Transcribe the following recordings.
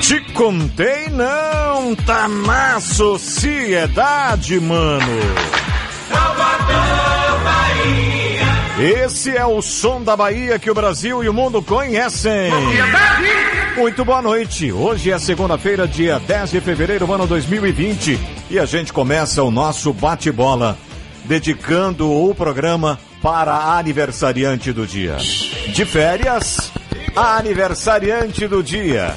Te contei não, tá na sociedade, mano. Esse é o som da Bahia que o Brasil e o mundo conhecem. Muito boa noite. Hoje é segunda-feira, dia 10 de fevereiro, ano 2020, e a gente começa o nosso bate-bola, dedicando o programa para a aniversariante do dia. De férias, aniversariante do dia.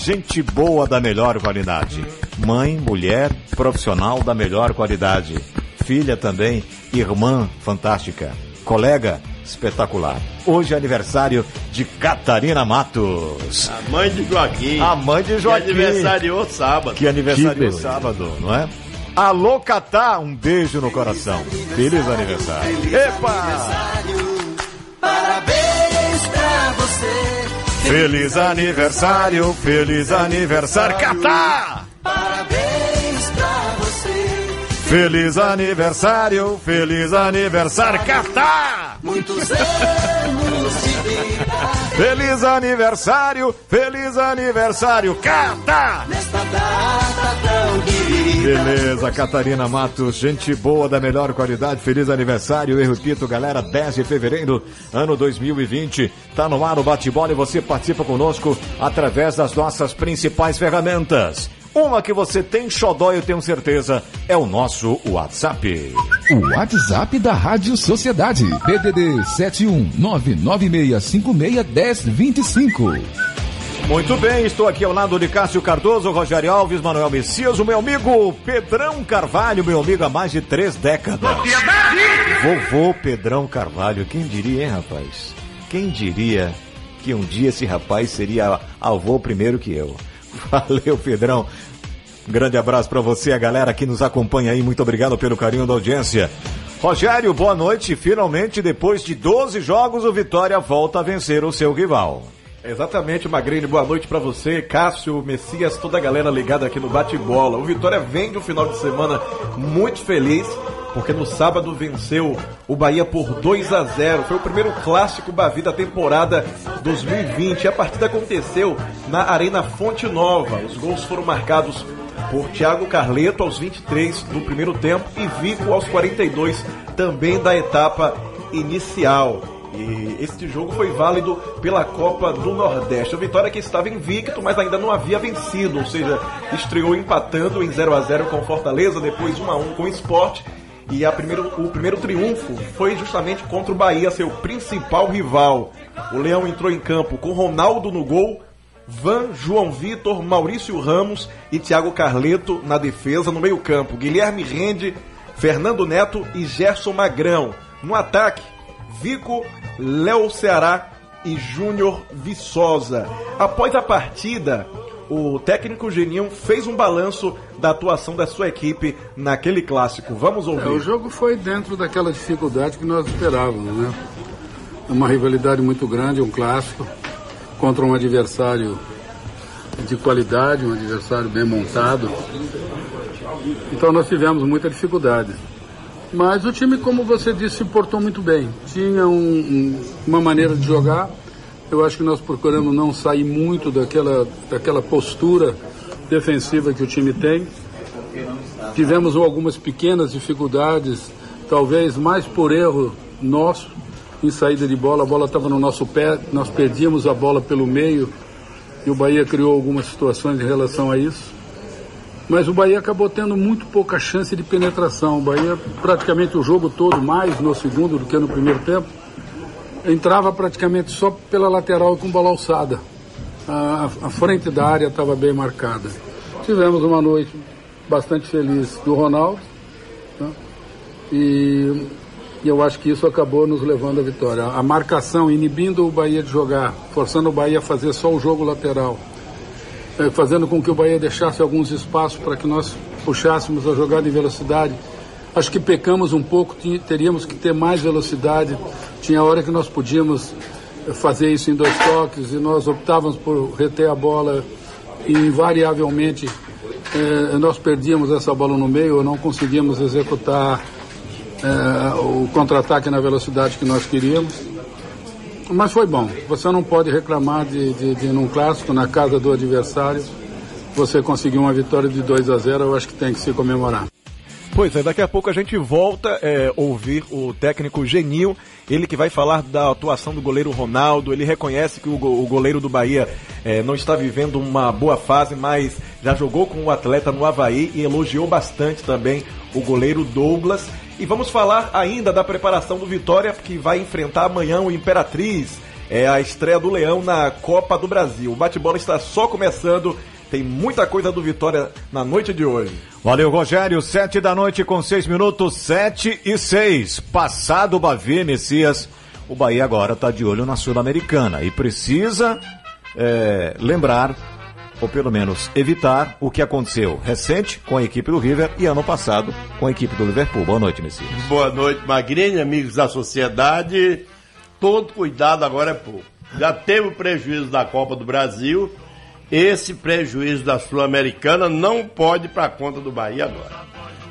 Gente boa da melhor qualidade. Mãe, mulher, profissional da melhor qualidade. Filha também, irmã fantástica. Colega espetacular. Hoje é aniversário de Catarina Matos. A mãe de Joaquim. A mãe de Joaquim. Que aniversariou sábado. Que aniversariou sábado, não é? Alô, Catá, um beijo no coração. Feliz aniversário. Epa! Parabéns pra você. Feliz aniversário, feliz aniversário, Catá! Parabéns pra você. Feliz aniversário, feliz aniversário, Catá! Muitos anos de vida. Feliz aniversário, feliz aniversário, Catá! Nesta data tão. Beleza, Catarina Matos, gente boa da melhor qualidade, feliz aniversário, eu repito, galera, 10 de fevereiro, ano 2020, tá no ar o bate-bola e você participa conosco através das nossas principais ferramentas. Uma que você tem xodó, eu tenho certeza, é o nosso WhatsApp. O WhatsApp da Rádio Sociedade. PDD 71996561025. Muito bem, estou aqui ao lado de Cássio Cardoso, Rogério Alves, Manuel Messias, o meu amigo Pedrão Carvalho, meu amigo há mais de três décadas. Vovô Pedrão Carvalho, quem diria, hein, rapaz? Quem diria que um dia esse rapaz seria avô primeiro que eu? Valeu, Pedrão. Grande abraço para você, a galera que nos acompanha aí. Muito obrigado pelo carinho da audiência. Rogério, boa noite. Finalmente, depois de 12 jogos, o Vitória volta a vencer o seu rival. Exatamente, Magrini. Boa noite para você, Cássio, Messias, toda a galera ligada aqui no Bate-Bola. O Vitória vem de um final de semana muito feliz, porque no sábado venceu o Bahia por 2 a 0. Foi o primeiro clássico Bavi da temporada 2020. A partida aconteceu na Arena Fonte Nova. Os gols foram marcados por Thiago Carleto aos 23 do primeiro tempo e Vico aos 42 também da etapa inicial. E este jogo foi válido pela Copa do Nordeste. O Vitória que estava invicto, mas ainda não havia vencido, ou seja, estreou empatando em 0 a 0 com Fortaleza, depois 1 a 1 com o Sport. E a primeiro, o primeiro triunfo foi justamente contra o Bahia, seu principal rival. O Leão entrou em campo com Ronaldo no gol, Van, João Vitor, Maurício Ramos e Thiago Carleto na defesa, no meio-campo. Guilherme Rende, Fernando Neto e Gerson Magrão. No ataque, Vico, Léo Ceará e Júnior Viçosa. Após a partida, o técnico Geninho fez um balanço da atuação da sua equipe naquele clássico. Vamos ouvir. É, o jogo foi dentro daquela dificuldade que nós esperávamos, né? Uma rivalidade muito grande, um clássico, contra um adversário de qualidade, um adversário bem montado. Então nós tivemos muita dificuldade. Mas o time, como você disse, se portou muito bem. Tinha um, um, uma maneira de jogar. Eu acho que nós procuramos não sair muito daquela, daquela postura defensiva que o time tem. Tivemos algumas pequenas dificuldades, talvez mais por erro nosso em saída de bola. A bola estava no nosso pé, nós perdíamos a bola pelo meio e o Bahia criou algumas situações em relação a isso. Mas o Bahia acabou tendo muito pouca chance de penetração. O Bahia, praticamente o jogo todo, mais no segundo do que no primeiro tempo, entrava praticamente só pela lateral com bola alçada. A, a frente da área estava bem marcada. Tivemos uma noite bastante feliz do Ronaldo. Né? E, e eu acho que isso acabou nos levando à vitória. A marcação, inibindo o Bahia de jogar, forçando o Bahia a fazer só o jogo lateral fazendo com que o Bahia deixasse alguns espaços para que nós puxássemos a jogada em velocidade. Acho que pecamos um pouco, teríamos que ter mais velocidade. Tinha hora que nós podíamos fazer isso em dois toques e nós optávamos por reter a bola e invariavelmente eh, nós perdíamos essa bola no meio ou não conseguíamos executar eh, o contra-ataque na velocidade que nós queríamos. Mas foi bom. Você não pode reclamar de, de, de num clássico, na casa do adversário, você conseguir uma vitória de 2 a 0 eu acho que tem que se comemorar. Pois é, daqui a pouco a gente volta é, ouvir o técnico Genil, ele que vai falar da atuação do goleiro Ronaldo. Ele reconhece que o, o goleiro do Bahia é, não está vivendo uma boa fase, mas já jogou com o atleta no Havaí e elogiou bastante também o goleiro Douglas. E vamos falar ainda da preparação do Vitória, que vai enfrentar amanhã o Imperatriz. É a estreia do Leão na Copa do Brasil. O bate-bola está só começando. Tem muita coisa do Vitória na noite de hoje. Valeu, Rogério. Sete da noite com seis minutos, sete e seis. Passado o Bavi, Messias, o Bahia agora está de olho na Sul-Americana e precisa é, lembrar, ou pelo menos evitar, o que aconteceu recente com a equipe do River e ano passado com a equipe do Liverpool. Boa noite, Messias. Boa noite, Magrini, amigos da sociedade. Todo cuidado agora é pouco. Já teve o prejuízo da Copa do Brasil. Esse prejuízo da Sul-Americana não pode para conta do Bahia agora.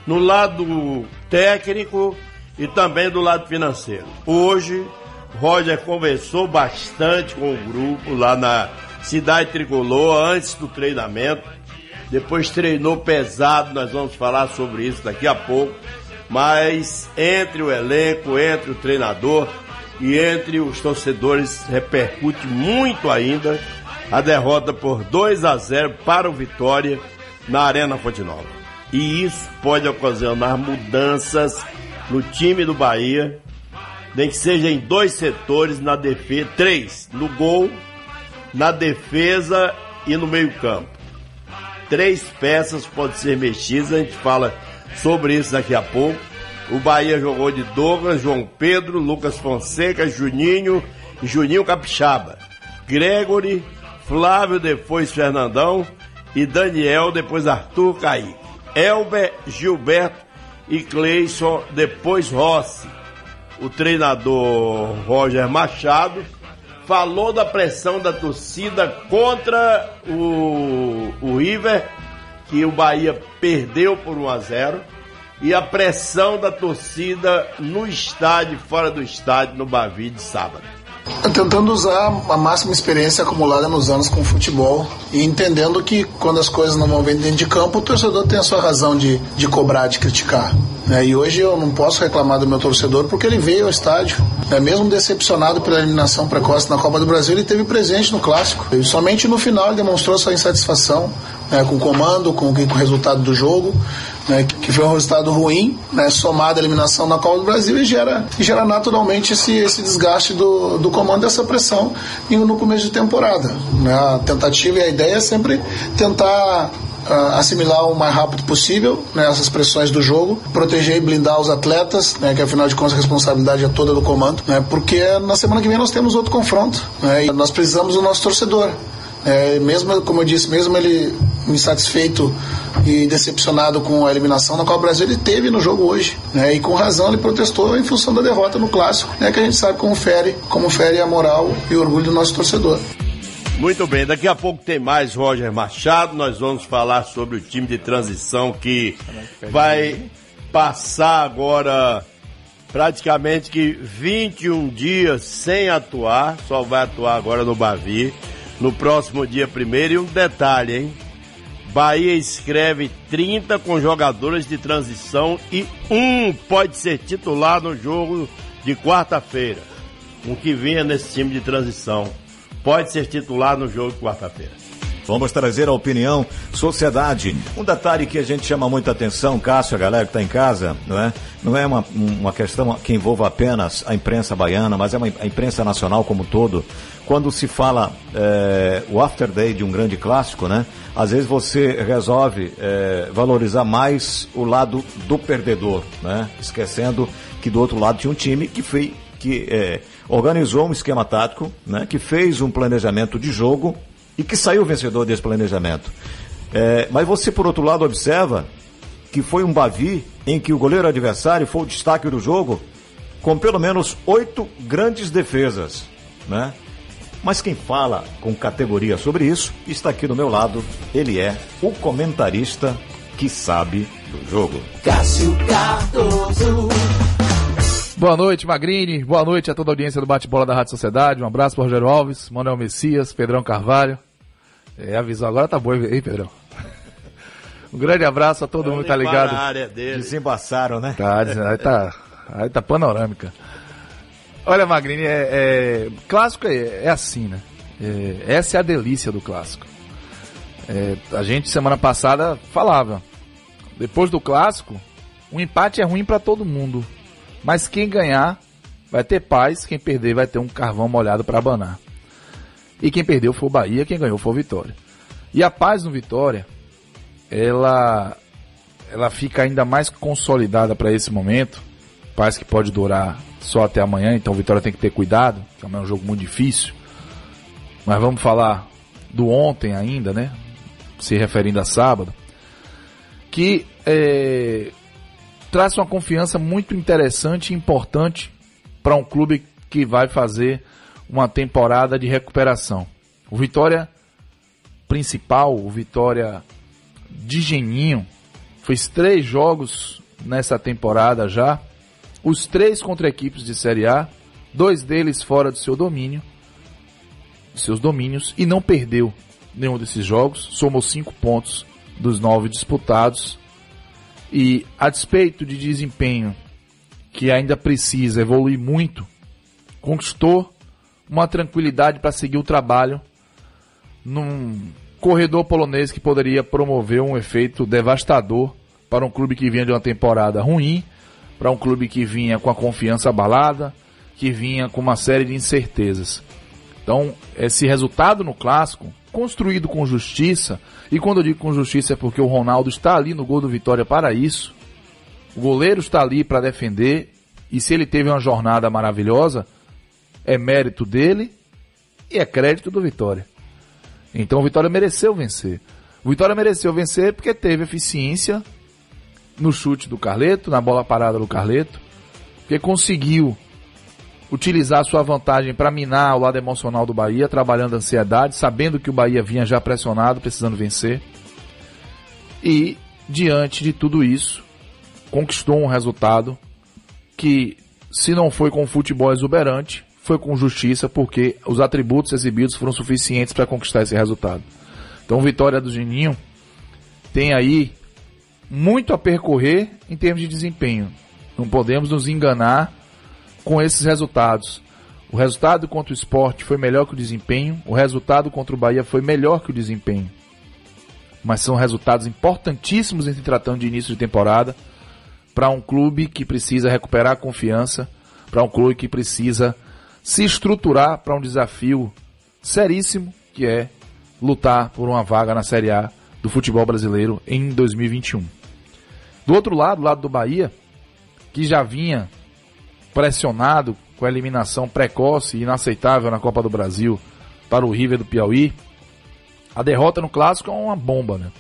No lado técnico e também do lado financeiro. Hoje, Roger conversou bastante com o grupo lá na Cidade Tricolor antes do treinamento. Depois treinou pesado, nós vamos falar sobre isso daqui a pouco. Mas entre o elenco, entre o treinador e entre os torcedores repercute muito ainda a derrota por 2 a 0 para o Vitória na Arena Fonte Nova. E isso pode ocasionar mudanças no time do Bahia, nem que seja em dois setores na defesa, três, no gol, na defesa e no meio-campo. Três peças podem ser mexidas, a gente fala sobre isso daqui a pouco. O Bahia jogou de Douglas, João Pedro, Lucas Fonseca, Juninho e Juninho Capixaba. Gregory, Flávio, depois Fernandão e Daniel, depois Arthur Caí. Elber, Gilberto e Cleison, depois Rossi. O treinador Roger Machado falou da pressão da torcida contra o, o River, que o Bahia perdeu por 1 a 0 e a pressão da torcida no estádio, fora do estádio, no Bavi de sábado. Tentando usar a máxima experiência acumulada nos anos com futebol e entendendo que quando as coisas não vão bem dentro de campo, o torcedor tem a sua razão de, de cobrar, de criticar. né? E hoje eu não posso reclamar do meu torcedor porque ele veio ao estádio. né? Mesmo decepcionado pela eliminação precoce na Copa do Brasil, ele teve presente no clássico. E somente no final ele demonstrou sua insatisfação né, com o comando, com, com o resultado do jogo, né, que- foi um resultado ruim, né, somado à eliminação na Copa do Brasil e gera, gera naturalmente esse, esse desgaste do, do comando e essa pressão no começo de temporada. né. A tentativa e a ideia é sempre tentar ah, assimilar o mais rápido possível né, essas pressões do jogo, proteger e blindar os atletas, né, que afinal de contas a responsabilidade é toda do comando, né, porque na semana que vem nós temos outro confronto né, e nós precisamos do nosso torcedor. É, mesmo, como eu disse, mesmo ele insatisfeito e decepcionado com a eliminação na Copa Brasil, ele teve no jogo hoje, né? E com razão ele protestou em função da derrota no clássico, né? Que a gente sabe como fere, como fere a moral e o orgulho do nosso torcedor. Muito bem, daqui a pouco tem mais Roger Machado. Nós vamos falar sobre o time de transição que vai passar agora praticamente que 21 dias sem atuar, só vai atuar agora no Bavi, no próximo dia primeiro. E um detalhe, hein? Bahia escreve 30 com jogadores de transição e um pode ser titular no jogo de quarta-feira. Um que vinha nesse time de transição pode ser titular no jogo de quarta-feira. Vamos trazer a opinião sociedade. Um detalhe que a gente chama muita atenção, Cássio, a galera que está em casa, não é? Não é uma, uma questão que envolva apenas a imprensa baiana, mas é uma, a imprensa nacional como um todo. Quando se fala é, o after day de um grande clássico, né? Às vezes você resolve é, valorizar mais o lado do perdedor, né? Esquecendo que do outro lado tinha um time que fez, que é, organizou um esquema tático, né? Que fez um planejamento de jogo e que saiu vencedor desse planejamento. É, mas você, por outro lado, observa que foi um Bavi em que o goleiro adversário foi o destaque do jogo, com pelo menos oito grandes defesas. Né? Mas quem fala com categoria sobre isso está aqui do meu lado. Ele é o comentarista que sabe do jogo. Cássio Cardoso. Boa noite, Magrini. Boa noite a toda a audiência do Bate-Bola da Rádio Sociedade. Um abraço para Rogério Alves, Manuel Messias, Pedrão Carvalho. É, avisou agora tá bom, hein, Pedrão? Um grande abraço a todo mundo que tá ligado. Na área dele. Desembaçaram, né? Tá, aí tá, aí tá panorâmica. Olha, Magrini, é, é- clássico é, é assim, né? É, essa é a delícia do clássico. É, a gente semana passada falava, depois do clássico, um empate é ruim pra todo mundo, mas quem ganhar vai ter paz, quem perder vai ter um carvão molhado pra abanar. E quem perdeu foi o Bahia, quem ganhou foi o Vitória. E a paz no Vitória, ela ela fica ainda mais consolidada para esse momento. Paz que pode durar só até amanhã, então o Vitória tem que ter cuidado, que amanhã é um jogo muito difícil. Mas vamos falar do ontem ainda, né? Se referindo a sábado. Que é, traz uma confiança muito interessante e importante para um clube que vai fazer uma temporada de recuperação. O Vitória principal, o Vitória de Geninho, fez três jogos nessa temporada já, os três contra equipes de Série A, dois deles fora do seu domínio, seus domínios, e não perdeu nenhum desses jogos, somou cinco pontos dos nove disputados, e a despeito de desempenho que ainda precisa evoluir muito, conquistou uma tranquilidade para seguir o trabalho num corredor polonês que poderia promover um efeito devastador para um clube que vinha de uma temporada ruim, para um clube que vinha com a confiança abalada, que vinha com uma série de incertezas. Então, esse resultado no clássico, construído com justiça, e quando eu digo com justiça é porque o Ronaldo está ali no gol do Vitória para isso. O goleiro está ali para defender, e se ele teve uma jornada maravilhosa, é mérito dele e é crédito do Vitória. Então o Vitória mereceu vencer. O Vitória mereceu vencer porque teve eficiência no chute do Carleto, na bola parada do Carleto, porque conseguiu utilizar sua vantagem para minar o lado emocional do Bahia, trabalhando a ansiedade, sabendo que o Bahia vinha já pressionado, precisando vencer. E, diante de tudo isso, conquistou um resultado que, se não foi com futebol exuberante, foi com justiça, porque os atributos exibidos foram suficientes para conquistar esse resultado. Então, vitória do Geninho tem aí muito a percorrer em termos de desempenho. Não podemos nos enganar com esses resultados. O resultado contra o esporte foi melhor que o desempenho, o resultado contra o Bahia foi melhor que o desempenho. Mas são resultados importantíssimos em se tratando de início de temporada para um clube que precisa recuperar a confiança, para um clube que precisa se estruturar para um desafio seríssimo que é lutar por uma vaga na Série A do futebol brasileiro em 2021. Do outro lado, lado do Bahia, que já vinha pressionado com a eliminação precoce e inaceitável na Copa do Brasil para o River do Piauí, a derrota no clássico é uma bomba, né?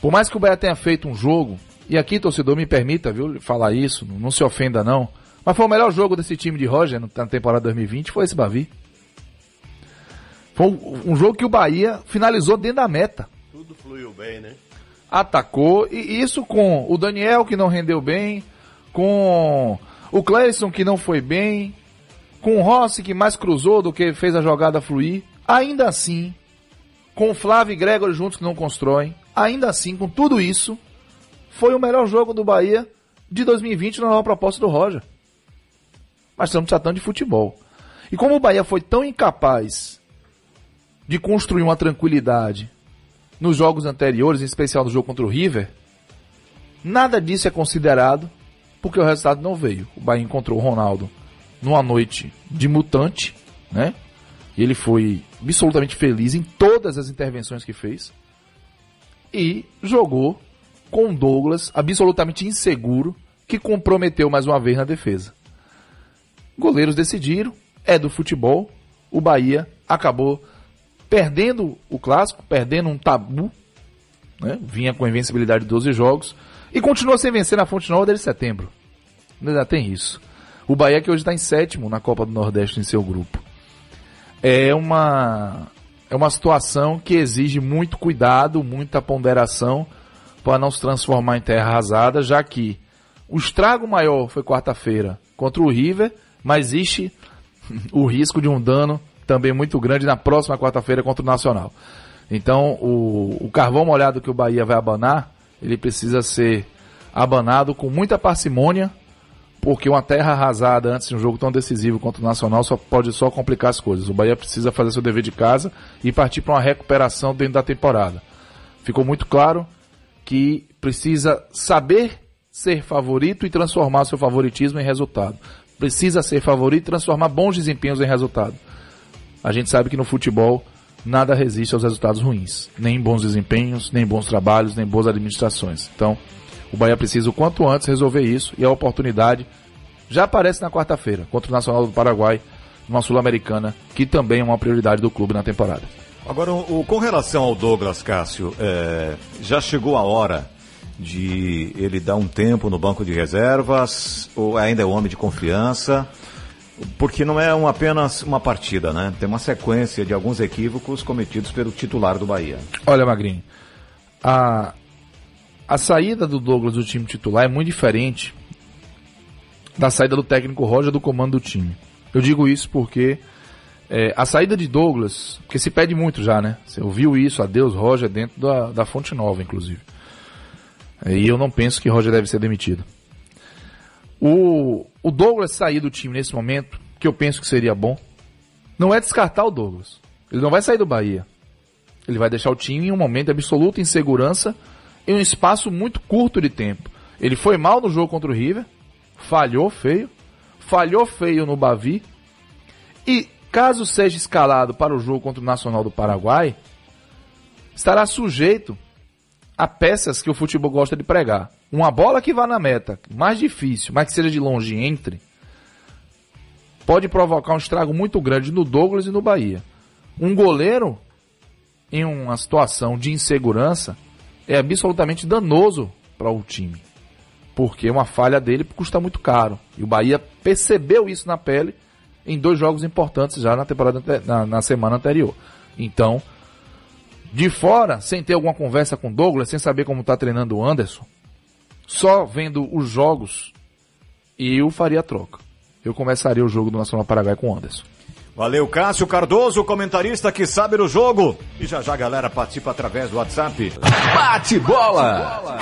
Por mais que o Bahia tenha feito um jogo, e aqui torcedor me permita, viu, falar isso, não se ofenda não, mas foi o melhor jogo desse time de Roger na temporada 2020, foi esse Bavi. Foi um, um jogo que o Bahia finalizou dentro da meta. Tudo fluiu bem, né? Atacou, e isso com o Daniel que não rendeu bem, com o Cleison que não foi bem, com o Rossi que mais cruzou do que fez a jogada fluir. Ainda assim, com o Flávio e Gregor juntos que não constroem, ainda assim, com tudo isso, foi o melhor jogo do Bahia de 2020 na nova proposta do Roger. Mas estamos tratando de futebol. E como o Bahia foi tão incapaz de construir uma tranquilidade nos jogos anteriores, em especial no jogo contra o River, nada disso é considerado porque o resultado não veio. O Bahia encontrou o Ronaldo numa noite de mutante, né? E ele foi absolutamente feliz em todas as intervenções que fez. E jogou com Douglas absolutamente inseguro, que comprometeu mais uma vez na defesa. Goleiros decidiram, é do futebol. O Bahia acabou perdendo o clássico, perdendo um tabu, né? vinha com invencibilidade de 12 jogos, e continua sem vencer na Fonte Nova desde setembro. Ainda tem isso. O Bahia que hoje está em sétimo na Copa do Nordeste em seu grupo. É uma, é uma situação que exige muito cuidado, muita ponderação para não se transformar em terra arrasada, já que o estrago maior foi quarta-feira contra o River, mas existe o risco de um dano também muito grande na próxima quarta-feira contra o Nacional. Então, o, o carvão molhado que o Bahia vai abanar, ele precisa ser abanado com muita parcimônia, porque uma terra arrasada antes de um jogo tão decisivo contra o Nacional só pode só complicar as coisas. O Bahia precisa fazer seu dever de casa e partir para uma recuperação dentro da temporada. Ficou muito claro que precisa saber ser favorito e transformar seu favoritismo em resultado. Precisa ser favorito e transformar bons desempenhos em resultado. A gente sabe que no futebol nada resiste aos resultados ruins. Nem bons desempenhos, nem bons trabalhos, nem boas administrações. Então, o Bahia precisa o quanto antes resolver isso e a oportunidade já aparece na quarta-feira contra o Nacional do Paraguai, numa Sul-Americana, que também é uma prioridade do clube na temporada. Agora, o, com relação ao Douglas Cássio, é, já chegou a hora de ele dar um tempo no banco de reservas, ou ainda é homem de confiança? Porque não é um, apenas uma partida, né? Tem uma sequência de alguns equívocos cometidos pelo titular do Bahia. Olha, Magrinho, a, a saída do Douglas do time titular é muito diferente da saída do técnico Roger do comando do time. Eu digo isso porque é, a saída de Douglas, porque se pede muito já, né? Você ouviu isso, adeus Roger, dentro da, da Fonte Nova, inclusive. E eu não penso que Roger deve ser demitido. O, o Douglas sair do time nesse momento, que eu penso que seria bom, não é descartar o Douglas. Ele não vai sair do Bahia. Ele vai deixar o time em um momento de absoluta insegurança em um espaço muito curto de tempo. Ele foi mal no jogo contra o River, falhou feio, falhou feio no Bavi, e caso seja escalado para o jogo contra o Nacional do Paraguai, estará sujeito a peças que o futebol gosta de pregar. Uma bola que vá na meta, mais difícil, mas que seja de longe entre, pode provocar um estrago muito grande no Douglas e no Bahia. Um goleiro em uma situação de insegurança é absolutamente danoso para o time. Porque uma falha dele custa muito caro. E o Bahia percebeu isso na pele em dois jogos importantes já na temporada na, na semana anterior. Então, de fora, sem ter alguma conversa com o Douglas, sem saber como está treinando o Anderson, só vendo os jogos, eu faria a troca. Eu começaria o jogo do Nacional Paraguai com o Anderson. Valeu, Cássio Cardoso, comentarista que sabe do jogo. E já já a galera participa através do WhatsApp. Bate bola!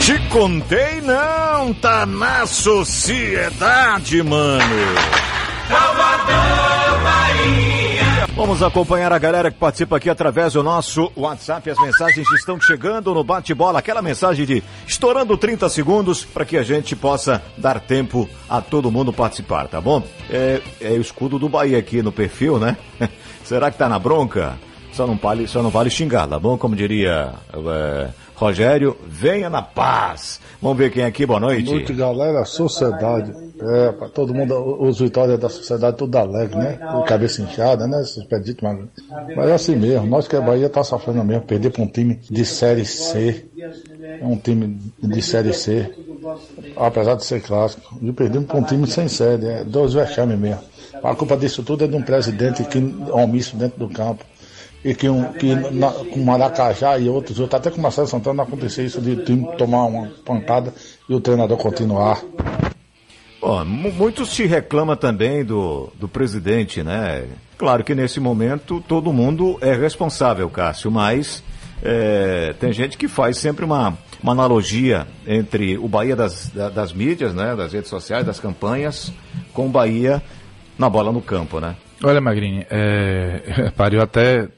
Te contei não, tá na sociedade, mano. Vamos acompanhar a galera que participa aqui através do nosso WhatsApp. As mensagens estão chegando no bate-bola, aquela mensagem de estourando 30 segundos para que a gente possa dar tempo a todo mundo participar, tá bom? É, é o escudo do Bahia aqui no perfil, né? Será que tá na bronca? Só não vale, só não vale xingar, tá bom? Como diria é, Rogério, venha na paz. Vamos ver quem é aqui, boa noite. Boa noite, galera. Sociedade. É, pra todo mundo, os vitórias da sociedade, tudo alegre, né? Cabeça inchada, né? Esses pedidos, mas, mas é assim mesmo. Nós que é Bahia tá sofrendo mesmo. Perder pra um time de Série C. É um time de Série C. Apesar de ser clássico. E perdemos pra um time sem série. É dois vexames mesmo. A culpa disso tudo é de um presidente que omisso dentro do campo e que, um, que na, com Maracajá e outros, outros, até com o Marcelo Santana não acontecia isso de time tomar uma pancada e o treinador continuar. Bom, muitos se reclamam também do, do presidente, né? Claro que nesse momento todo mundo é responsável, Cássio, mas é, tem gente que faz sempre uma, uma analogia entre o Bahia das, das mídias, né? Das redes sociais, das campanhas, com o Bahia na bola no campo, né? Olha, Magrini, é, eu até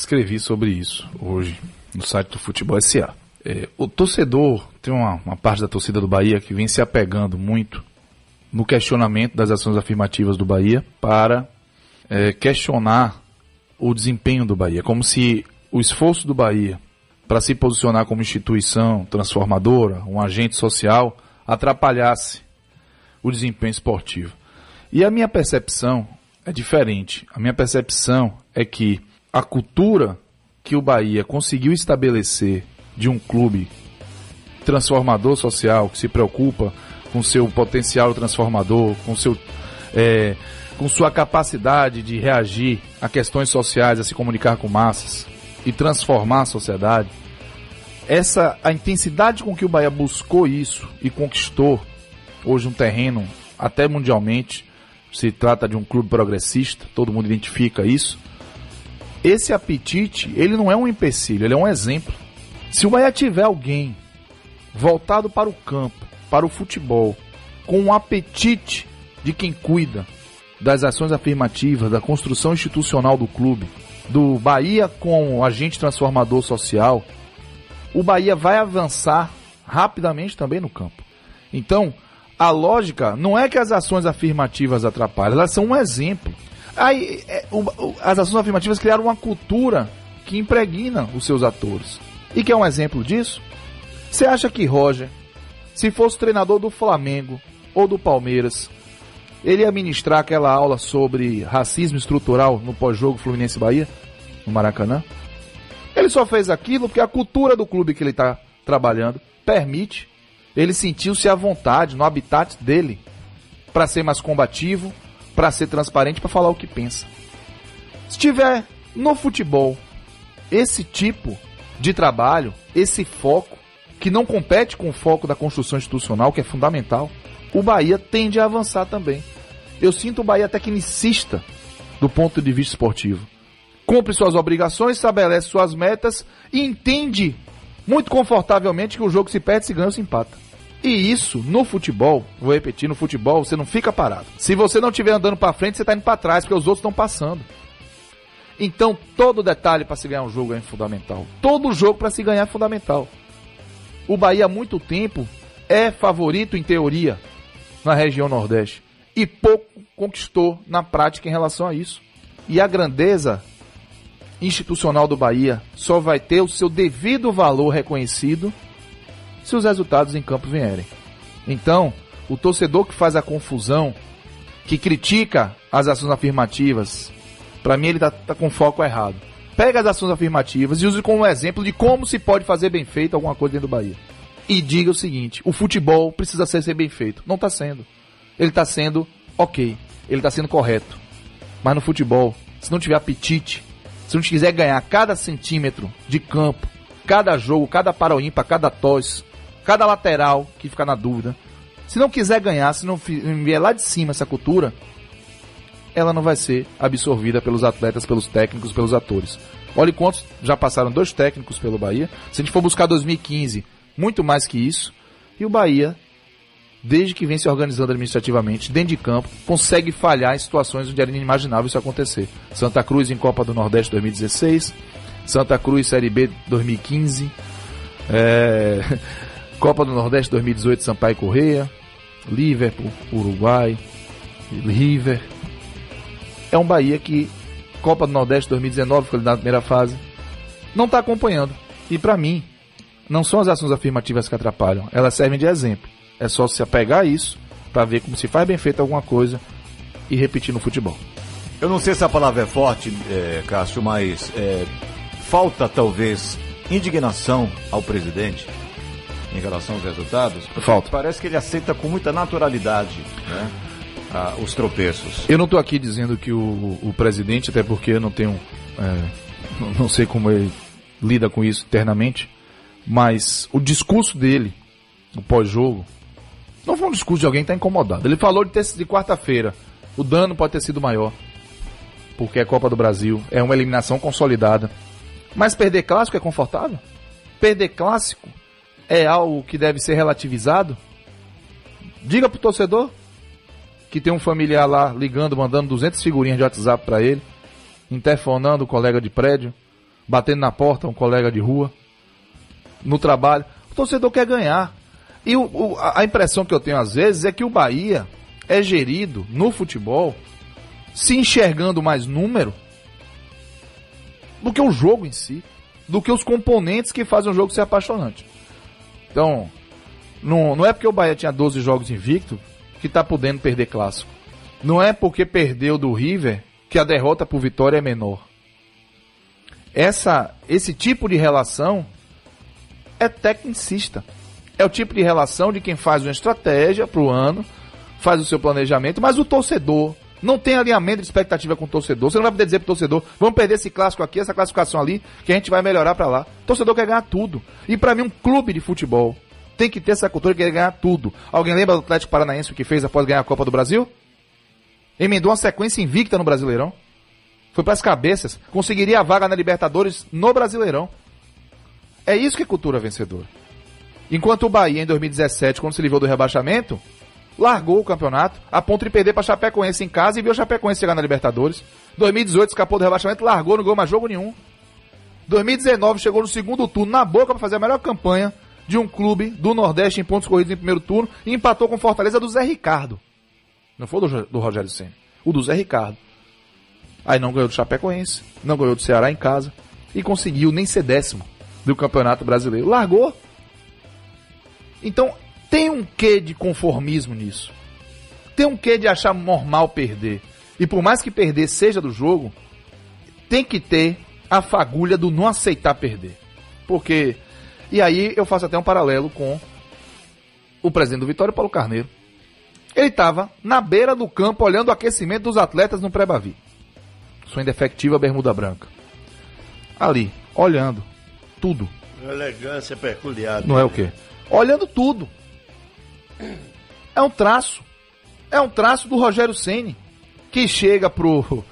escrevi sobre isso hoje no site do Futebol SA. É, o torcedor, tem uma, uma, parte da torcida do Bahia que vem se apegando muito no questionamento das ações afirmativas do Bahia para é, questionar o desempenho do Bahia, como se o esforço do Bahia para se posicionar como instituição transformadora, um agente social, atrapalhasse o desempenho esportivo. E a minha percepção é diferente. A minha percepção é que a cultura que o Bahia conseguiu estabelecer de um clube transformador social, que se preocupa com seu potencial transformador, com, seu, é, com sua capacidade de reagir a questões sociais, a se comunicar com massas e transformar a sociedade, essa a intensidade com que o Bahia buscou isso e conquistou hoje um terreno, até mundialmente, se trata de um clube progressista, todo mundo identifica isso. Esse apetite, ele não é um empecilho, ele é um exemplo. Se o Bahia tiver alguém voltado para o campo, para o futebol, com um apetite de quem cuida das ações afirmativas, da construção institucional do clube, do Bahia com agente transformador social, o Bahia vai avançar rapidamente também no campo. Então, a lógica não é que as ações afirmativas atrapalham, elas são um exemplo. Aí, é, o, o, as ações afirmativas criaram uma cultura que impregna os seus atores. E que é um exemplo disso? Você acha que Roger, se fosse treinador do Flamengo ou do Palmeiras, ele ia ministrar aquela aula sobre racismo estrutural no pós-jogo Fluminense Bahia, no Maracanã? Ele só fez aquilo porque a cultura do clube que ele está trabalhando permite. Ele sentiu-se à vontade no habitat dele para ser mais combativo, para ser transparente, para falar o que pensa. Se tiver no futebol esse tipo de trabalho, esse foco, que não compete com o foco da construção institucional, que é fundamental, o Bahia tende a avançar também. Eu sinto o Bahia tecnicista do ponto de vista esportivo. Cumpre suas obrigações, estabelece suas metas e entende muito confortavelmente que o jogo se perde, se ganha ou se empata. E isso, no futebol, vou repetir, no futebol você não fica parado. Se você não estiver andando para frente, você está indo para trás, porque os outros estão passando. Então, todo detalhe para se ganhar um jogo é fundamental. Todo jogo para se ganhar é fundamental. O Bahia há muito tempo é favorito em teoria na região Nordeste e pouco conquistou na prática em relação a isso. E a grandeza institucional do Bahia só vai ter o seu devido valor reconhecido se os resultados em campo vierem. Então, o torcedor que faz a confusão, que critica as ações afirmativas, para mim ele tá, tá com foco errado. Pega as ações afirmativas e use como exemplo de como se pode fazer bem feito alguma coisa dentro do Bahia. E diga o seguinte: o futebol precisa ser, ser bem feito. Não está sendo. Ele está sendo ok. Ele está sendo correto. Mas no futebol, se não tiver apetite, se não quiser ganhar cada centímetro de campo, cada jogo, cada para ímpar, cada tos, cada lateral que fica na dúvida, se não quiser ganhar, se não vier lá de cima essa cultura, ela não vai ser absorvida pelos atletas, pelos técnicos, pelos atores. Olha quantos já passaram dois técnicos pelo Bahia. Se a gente for buscar 2015, muito mais que isso. E o Bahia, desde que vem se organizando administrativamente, dentro de campo, consegue falhar em situações onde era inimaginável isso acontecer. Santa Cruz em Copa do Nordeste 2016, Santa Cruz Série B 2015, é... Copa do Nordeste 2018 Sampaio Correia, Liverpool, Uruguai, River, é um Bahia que Copa do Nordeste 2019 foi na primeira fase, não está acompanhando. E para mim, não são as ações afirmativas que atrapalham, elas servem de exemplo. É só se apegar a isso para ver como se faz bem feito alguma coisa e repetir no futebol. Eu não sei se a palavra é forte, é, Cássio, mas é, falta talvez indignação ao presidente em relação aos resultados. Falta. Parece que ele aceita com muita naturalidade, né? ah, os tropeços. Eu não estou aqui dizendo que o, o, presidente, até porque eu não tenho. É, não sei como ele lida com isso internamente, mas o discurso dele, no pós-jogo, não foi um discurso de alguém que está incomodado. Ele falou de, de quarta-feira. O dano pode ter sido maior. Porque é Copa do Brasil, é uma eliminação consolidada. Mas perder clássico é confortável? Perder clássico é algo que deve ser relativizado? Diga pro torcedor que tem um familiar lá ligando, mandando 200 figurinhas de WhatsApp para ele, interfonando um colega de prédio, batendo na porta um colega de rua, no trabalho. O torcedor quer ganhar. E o, o, a impressão que eu tenho às vezes é que o Bahia é gerido no futebol se enxergando mais número do que o jogo em si, do que os componentes que fazem o jogo ser apaixonante. Então, não, não é porque o Bahia tinha 12 jogos invicto que está podendo perder clássico. Não é porque perdeu do River que a derrota por vitória é menor. Essa, esse tipo de relação é tecnicista. É o tipo de relação de quem faz uma estratégia para o ano, faz o seu planejamento, mas o torcedor não tem alinhamento de expectativa com o torcedor. Você não vai poder dizer para o torcedor, vamos perder esse clássico aqui, essa classificação ali, que a gente vai melhorar para lá. O torcedor quer ganhar tudo. E para mim, um clube de futebol Tem que ter essa cultura de querer ganhar tudo. Alguém lembra do Atlético Paranaense o que fez após ganhar a Copa do Brasil? Emendou uma sequência invicta no Brasileirão. Foi para as cabeças. Conseguiria a vaga na Libertadores no Brasileirão. É isso que é cultura vencedora. Enquanto o Bahia, em 2017, quando se livrou do rebaixamento, largou o campeonato, a ponto de perder para Chapecoense em casa e viu a Chapecoense chegar na Libertadores. 2018 escapou do rebaixamento, largou, não ganhou mais jogo nenhum. 2019 chegou no segundo turno na boca para fazer a melhor campanha de um clube do Nordeste em pontos corridos em primeiro turno e empatou com Fortaleza do Zé Ricardo. Não foi do, do Rogério Senna, o do Zé Ricardo. Aí não ganhou do Chapecoense, não ganhou do Ceará em casa e conseguiu nem ser décimo do Campeonato Brasileiro. Largou. Então, tem um quê de conformismo nisso. Tem um quê de achar normal perder. E por mais que perder seja do jogo, tem que ter a fagulha do não aceitar perder. Porque. E aí eu faço até um paralelo com o presidente do Vitória, Paulo Carneiro. Ele estava na beira do campo olhando o aquecimento dos atletas no pré-bavi. Sua indefectiva bermuda branca. Ali, olhando tudo. Elegância peculiar. Não é o quê? Olhando tudo. É um traço. É um traço do Rogério Ceni que chega pro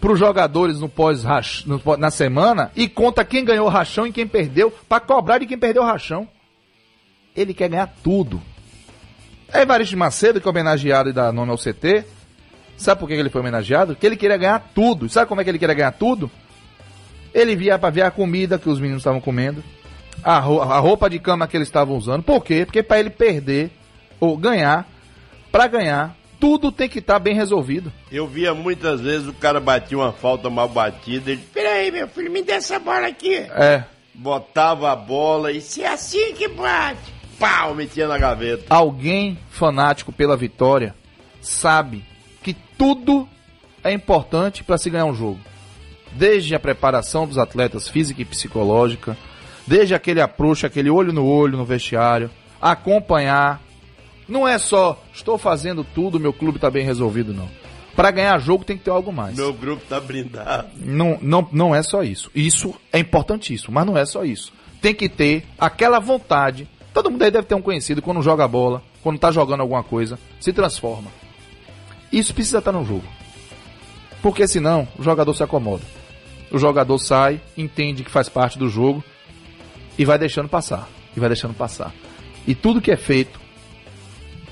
para jogadores no pós no, na semana e conta quem ganhou o rachão e quem perdeu para cobrar de quem perdeu o rachão. Ele quer ganhar tudo. É Evaristo Macedo, que é homenageado e dá nome ao CT. Sabe por que ele foi homenageado? Porque ele queria ganhar tudo. Sabe como é que ele queria ganhar tudo? Ele via para ver a comida que os meninos estavam comendo, a, a roupa de cama que eles estavam usando. Por quê? Porque para ele perder ou ganhar, para ganhar, tudo tem que estar tá bem resolvido. Eu via muitas vezes o cara batia uma falta mal batida, ele, peraí, meu filho, me dê essa bola aqui. É. Botava a bola e se é assim que bate, pau, metia na gaveta. Alguém fanático pela vitória sabe que tudo é importante para se ganhar um jogo. Desde a preparação dos atletas física e psicológica, desde aquele approach, aquele olho no olho no vestiário, acompanhar, não é só estou fazendo tudo, meu clube está bem resolvido, não. Para ganhar jogo tem que ter algo mais. Meu grupo está blindado. Não, não, não é só isso. Isso é importantíssimo, mas não é só isso. Tem que ter aquela vontade. Todo mundo aí deve ter um conhecido quando joga bola, quando está jogando alguma coisa, se transforma. Isso precisa estar no jogo. Porque senão o jogador se acomoda. O jogador sai, entende que faz parte do jogo e vai deixando passar. E vai deixando passar. E tudo que é feito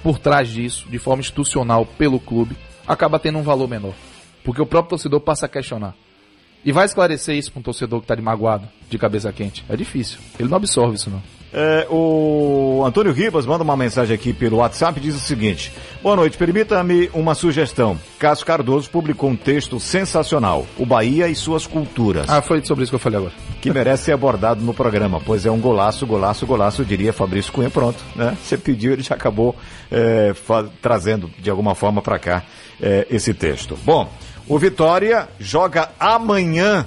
por trás disso, de forma institucional, pelo clube, acaba tendo um valor menor. Porque o próprio torcedor passa a questionar. E vai esclarecer isso para um torcedor que está de magoado, de cabeça quente. É difícil. Ele não absorve isso, não. É, o Antônio Ribas manda uma mensagem aqui pelo WhatsApp e diz o seguinte: Boa noite, permita-me uma sugestão. Cássio Cardoso publicou um texto sensacional: O Bahia e suas culturas. Ah, foi sobre isso que eu falei agora. Que merece ser abordado no programa, pois é um golaço, golaço, golaço, diria Fabrício Cunha. Pronto, né? Você pediu, ele já acabou é, trazendo de alguma forma para cá é, esse texto. Bom, o Vitória joga amanhã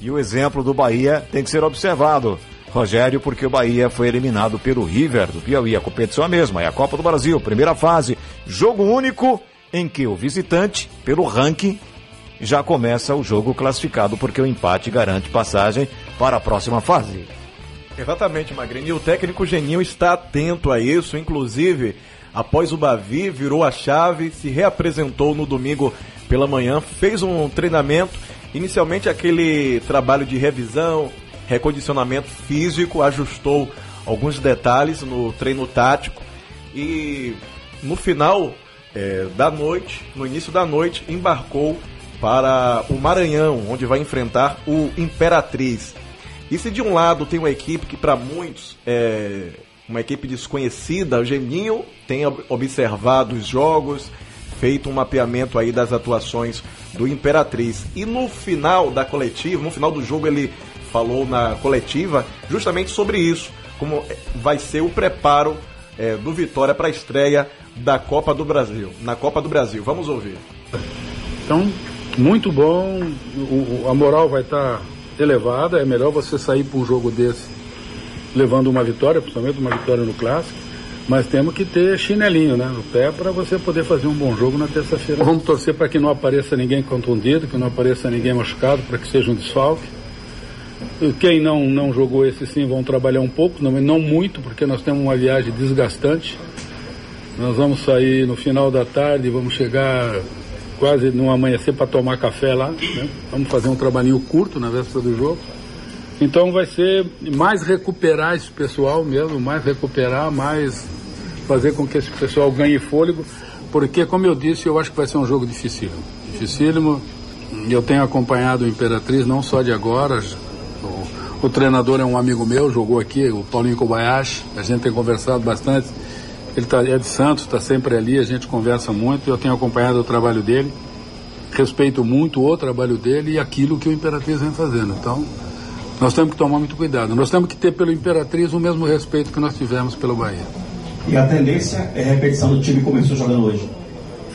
e o exemplo do Bahia tem que ser observado. Rogério, porque o Bahia foi eliminado pelo River do Piauí. A competição é a mesma, é a Copa do Brasil, primeira fase. Jogo único em que o visitante, pelo ranking, já começa o jogo classificado, porque o empate garante passagem para a próxima fase. Exatamente, Magrini. O técnico Geninho está atento a isso, inclusive, após o Bavi, virou a chave, se reapresentou no domingo pela manhã, fez um treinamento, inicialmente aquele trabalho de revisão, recondicionamento físico, ajustou alguns detalhes no treino tático e no final é, da noite, no início da noite, embarcou para o Maranhão, onde vai enfrentar o Imperatriz. E se de um lado tem uma equipe que para muitos é uma equipe desconhecida, o Geninho tem observado os jogos, feito um mapeamento aí das atuações do Imperatriz. E no final da coletiva, no final do jogo, ele falou na coletiva justamente sobre isso, como vai ser o preparo é, do Vitória para a estreia da Copa do Brasil, na Copa do Brasil. Vamos ouvir. Então, muito bom, o, a moral vai estar tá elevada, é melhor você sair para um jogo desse levando uma vitória, principalmente uma vitória no clássico, mas temos que ter chinelinho né, no pé para você poder fazer um bom jogo na terça-feira. Vamos torcer para que não apareça ninguém contundido, que não apareça ninguém machucado, para que seja um desfalque Quem não, não jogou esse sim vão trabalhar um pouco, não, não muito, porque nós temos uma viagem desgastante. Nós vamos sair no final da tarde, vamos chegar quase no amanhecer para tomar café lá. Né? Vamos fazer um trabalhinho curto na véspera do jogo. Então vai ser mais recuperar esse pessoal mesmo, mais recuperar, mais fazer com que esse pessoal ganhe fôlego, porque como eu disse, eu acho que vai ser um jogo dificílimo. Dificílimo. Eu tenho acompanhado o Imperatriz não só de agora, o, o treinador é um amigo meu, jogou aqui, o Paulinho Kobayashi, a gente tem conversado bastante. Ele tá, é de Santos, está sempre ali, a gente conversa muito, eu tenho acompanhado o trabalho dele, respeito muito o trabalho dele e aquilo que o Imperatriz vem fazendo. Então, nós temos que tomar muito cuidado. Nós temos que ter pelo Imperatriz o mesmo respeito que nós tivemos pelo Bahia. E a tendência é a repetição do time que começou jogando hoje?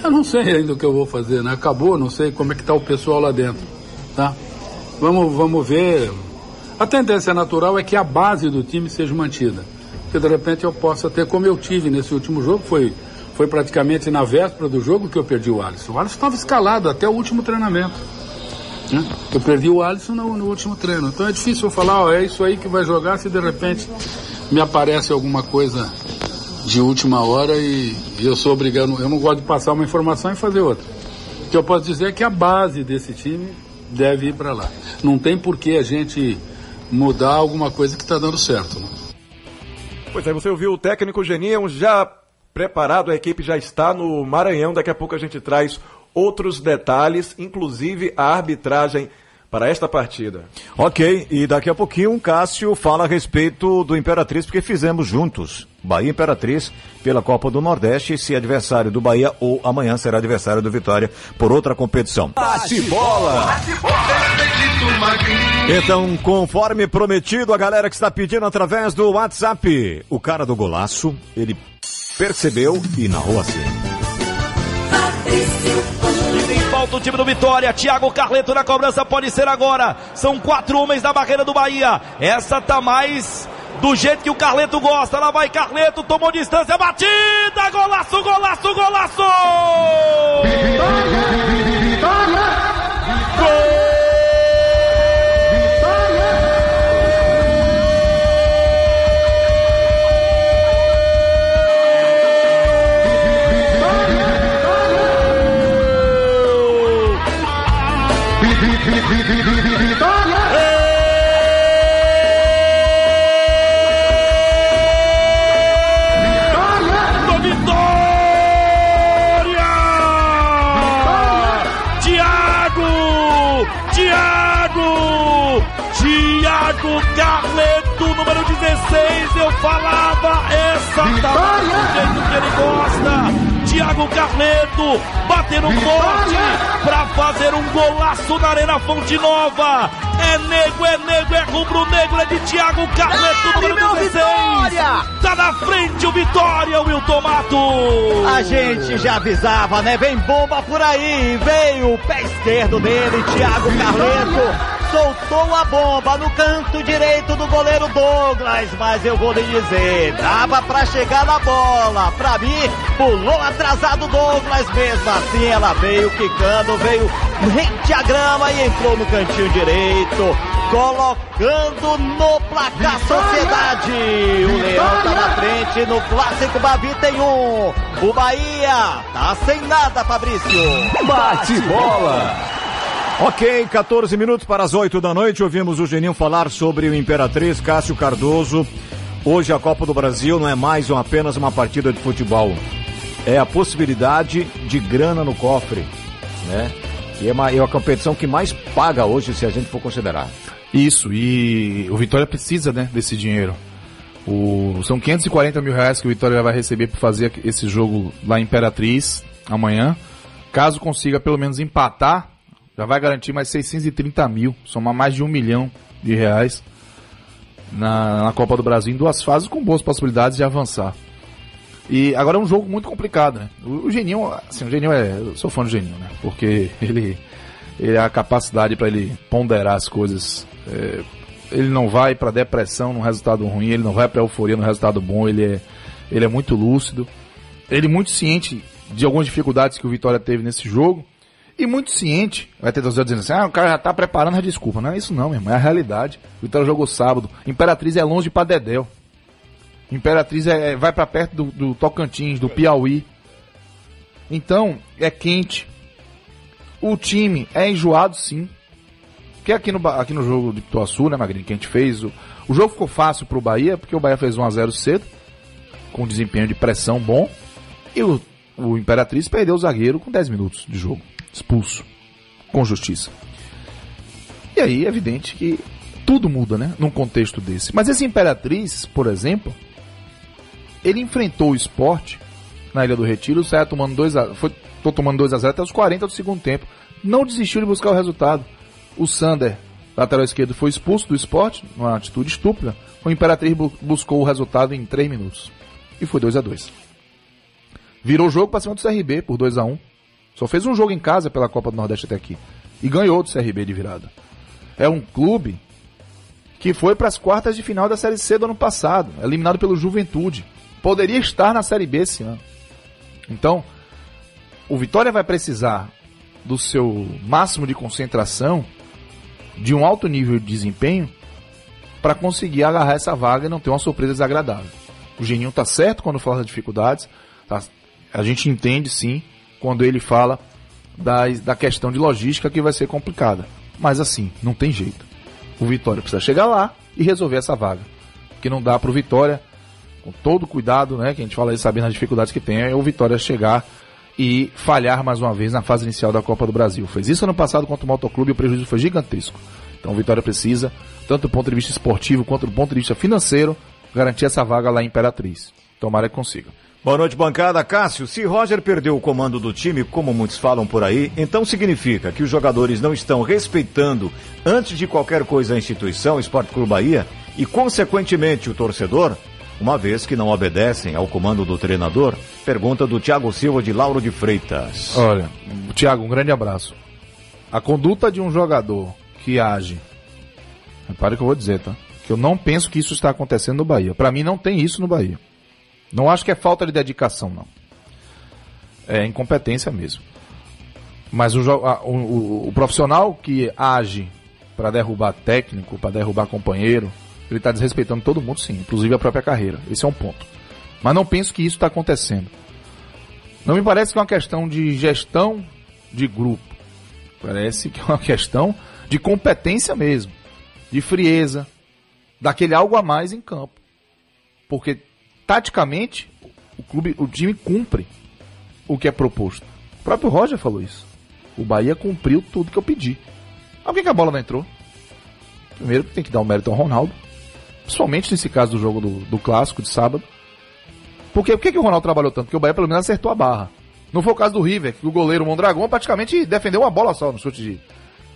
Eu não sei ainda o que eu vou fazer, né? Acabou, não sei como é que está o pessoal lá dentro, tá? Vamos, vamos ver. A tendência natural é que a base do time seja mantida. Que de repente eu possa ter, como eu tive nesse último jogo, foi, foi praticamente na véspera do jogo que eu perdi o Alisson. O Alisson estava escalado até o último treinamento. Né? Eu perdi o Alisson no, no, último treino. Então é difícil eu falar, ó, é isso aí que vai jogar se de repente me aparece alguma coisa de última hora e, e eu sou obrigado, eu não gosto de passar uma informação e fazer outra. O que eu posso dizer é que a base desse time deve ir para lá. Não tem por que a gente mudar alguma coisa que está dando certo. Né? Pois é, você ouviu o técnico Geninho já preparado, a equipe já está no Maranhão. Daqui a pouco a gente traz outros detalhes, inclusive a arbitragem para esta partida. Ok, e daqui a pouquinho o Cássio fala a respeito do Imperatriz, porque fizemos juntos. Bahia Imperatriz pela Copa do Nordeste, se adversário do Bahia ou amanhã será adversário do Vitória por outra competição. Bate bola! Então, conforme prometido, a galera que está pedindo através do WhatsApp, o cara do golaço, ele percebeu e narrou assim. Tem falta o time do Vitória. Thiago Carleto na cobrança pode ser agora. São quatro homens na barreira do Bahia. Essa tá mais do jeito que o Carleto gosta. Lá vai Carleto, tomou distância, batida, golaço, golaço, golaço! Gol! Vitória! Tiago! Tiago! Tiago Carleto, número 16, eu falava, essa tá do jeito que ele gosta. Thiago Carleto batendo forte para fazer um golaço na Arena Fonte Nova. É nego, é nego, é rubro-negro, é de Thiago Carleto, número 16. Tá na frente o Vitória, Wilton Mato. A gente já avisava, né? Vem bomba por aí. Veio o pé esquerdo dele, Thiago Carleto. Soltou a bomba no canto direito do goleiro Douglas, mas eu vou lhe dizer, dava pra chegar na bola. Pra mim, pulou atrasado Douglas, mesmo assim ela veio quicando, veio rente à grama e entrou no cantinho direito, colocando no placar Sociedade. O Leão tá na frente no Clássico Bavi tem um. O Bahia tá sem nada, Fabrício. Bate bola! Ok, 14 minutos para as 8 da noite, ouvimos o Geninho falar sobre o Imperatriz Cássio Cardoso. Hoje a Copa do Brasil não é mais uma, apenas uma partida de futebol, é a possibilidade de grana no cofre, né? E é uma, é uma competição que mais paga hoje, se a gente for considerar. Isso, e o Vitória precisa, né, desse dinheiro. O, são 540 mil reais que o Vitória vai receber para fazer esse jogo lá em Imperatriz amanhã. Caso consiga pelo menos empatar, já vai garantir mais 630 mil, somar mais de um milhão de reais na, na Copa do Brasil em duas fases com boas possibilidades de avançar. E agora é um jogo muito complicado, né? O, o Geninho, assim, o Geninho é, eu sou fã do Geninho, né? Porque ele, ele a capacidade para ele ponderar as coisas. É, ele não vai para depressão num resultado ruim, ele não vai para euforia no resultado bom, ele é, ele é muito lúcido. Ele é muito ciente de algumas dificuldades que o Vitória teve nesse jogo E muito ciente, vai ter torcedor dizendo assim, ah, o cara já tá preparando a desculpa. Não é isso não, meu irmão, é a realidade. O Vitória jogou sábado. Imperatriz é longe pra Dedéu. Imperatriz é, é- vai pra perto do, do Tocantins, do Piauí. Então, é quente. O time é enjoado sim. Porque aqui no, aqui no jogo de Pituaçu, né, Magrinho, que a gente fez, o, o jogo ficou fácil pro Bahia, porque o Bahia fez 1x0 cedo, com desempenho de pressão bom, e o, o Imperatriz perdeu o zagueiro com 10 minutos de jogo, expulso, com justiça. E aí é evidente que tudo muda, né, num contexto desse. Mas esse Imperatriz, por exemplo, ele enfrentou o esporte na Ilha do Retiro, saiu tomando 2 a, foi, tô tomando 2 a 0 até os 40 do segundo tempo. Não desistiu de buscar o resultado. O Sander, lateral esquerdo, foi expulso do esporte, numa atitude estúpida. O Imperatriz bu- buscou o resultado em 3 minutos. E foi 2 a 2 Virou o jogo para cima do CRB por 2 a 1 Só fez um jogo em casa pela Copa do Nordeste até aqui. E ganhou do CRB de virada. É um clube que foi para as quartas de final da Série C do ano passado, eliminado pelo Juventude. Poderia estar na Série B esse ano. Então, o Vitória vai precisar do seu máximo de concentração, de um alto nível de desempenho, para conseguir agarrar essa vaga e não ter uma surpresa desagradável. O Geninho tá certo quando fala das dificuldades, tá? a gente entende sim quando ele fala das, da questão de logística que vai ser complicada. Mas assim, não tem jeito. O Vitória precisa chegar lá e resolver essa vaga. Que não dá pro Vitória, com todo o cuidado, né, que a gente fala aí sabendo as dificuldades que tem, é o Vitória chegar e falhar mais uma vez na fase inicial da Copa do Brasil. Fez isso ano passado contra o Motoclube e o prejuízo foi gigantesco. Então o Vitória precisa, tanto do ponto de vista esportivo quanto do ponto de vista financeiro, garantir essa vaga lá em Imperatriz. Tomara que consiga. Boa noite, bancada. Cássio, se Roger perdeu o comando do time, como muitos falam por aí, então significa que os jogadores não estão respeitando, antes de qualquer coisa, a instituição Esporte Clube Bahia e, consequentemente, o torcedor, uma vez que não obedecem ao comando do treinador? Pergunta do Thiago Silva de Lauro de Freitas. Olha, Thiago, um grande abraço. A conduta de um jogador que age, repare o que eu vou dizer, tá? Que eu não penso que isso está acontecendo no Bahia. Para mim não tem isso no Bahia. Não acho que é falta de dedicação, não. É incompetência mesmo. Mas o, a- o- o profissional que age para derrubar técnico, para derrubar companheiro, ele está desrespeitando todo mundo, sim, inclusive a própria carreira. Esse é um ponto. Mas não penso que isso está acontecendo. Não me parece que é uma questão de gestão de grupo. Parece que é uma questão de competência mesmo, de frieza, daquele algo a mais em campo. Porque taticamente o clube, o time cumpre o que é proposto. O próprio Roger falou isso. O Bahia cumpriu tudo que eu pedi. Mas por que, a bola não entrou? Primeiro tem que dar o mérito ao Ronaldo. Principalmente nesse caso do jogo do, do clássico de sábado. Porque por que, que o Ronaldo trabalhou tanto? Porque o Bahia pelo menos acertou a barra. Não foi o caso do River, que o goleiro Mondragão praticamente defendeu uma bola só no chute de.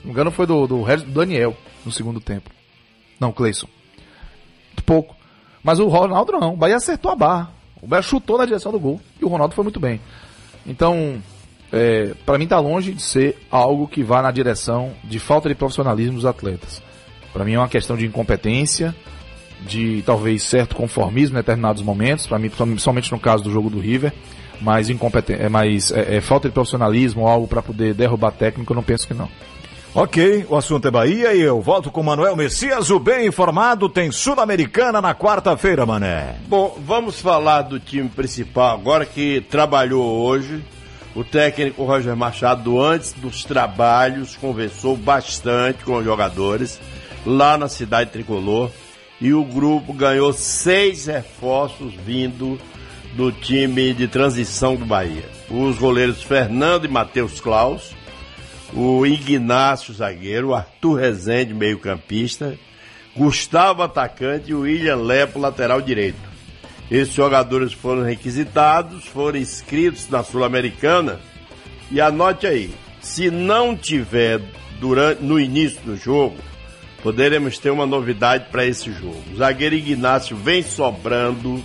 Não engano, foi do, do Daniel no segundo tempo. Não, Cleison. Muito pouco. Mas o Ronaldo não. O Bahia acertou a barra. O Bahia chutou na direção do gol. E o Ronaldo foi muito bem. Então, é, para mim tá longe de ser algo que vá na direção de falta de profissionalismo dos atletas. Para mim é uma questão de incompetência, de talvez certo conformismo em determinados momentos, para mim, principalmente no caso do jogo do River, mas incompetência, é mais é, é falta de profissionalismo, algo para poder derrubar técnico, eu não penso que não. Ok, o assunto é Bahia e eu volto com Manuel Messias, o bem informado, tem Sul-Americana na quarta-feira, mané. Bom, vamos falar do time principal agora que trabalhou hoje. O técnico Roger Machado, antes dos trabalhos, conversou bastante com os jogadores lá na cidade tricolor. E o grupo ganhou seis reforços vindo do time de transição do Bahia. Os goleiros Fernando e Matheus Klaus, o Ignácio zagueiro, o Arthur Rezende, meio-campista, Gustavo atacante e o William Lepo, lateral direito. Esses jogadores foram requisitados, foram inscritos na Sul-Americana. E anote aí, se não tiver durante, no início do jogo, poderemos ter uma novidade para esse jogo. O zagueiro Ignácio vem sobrando,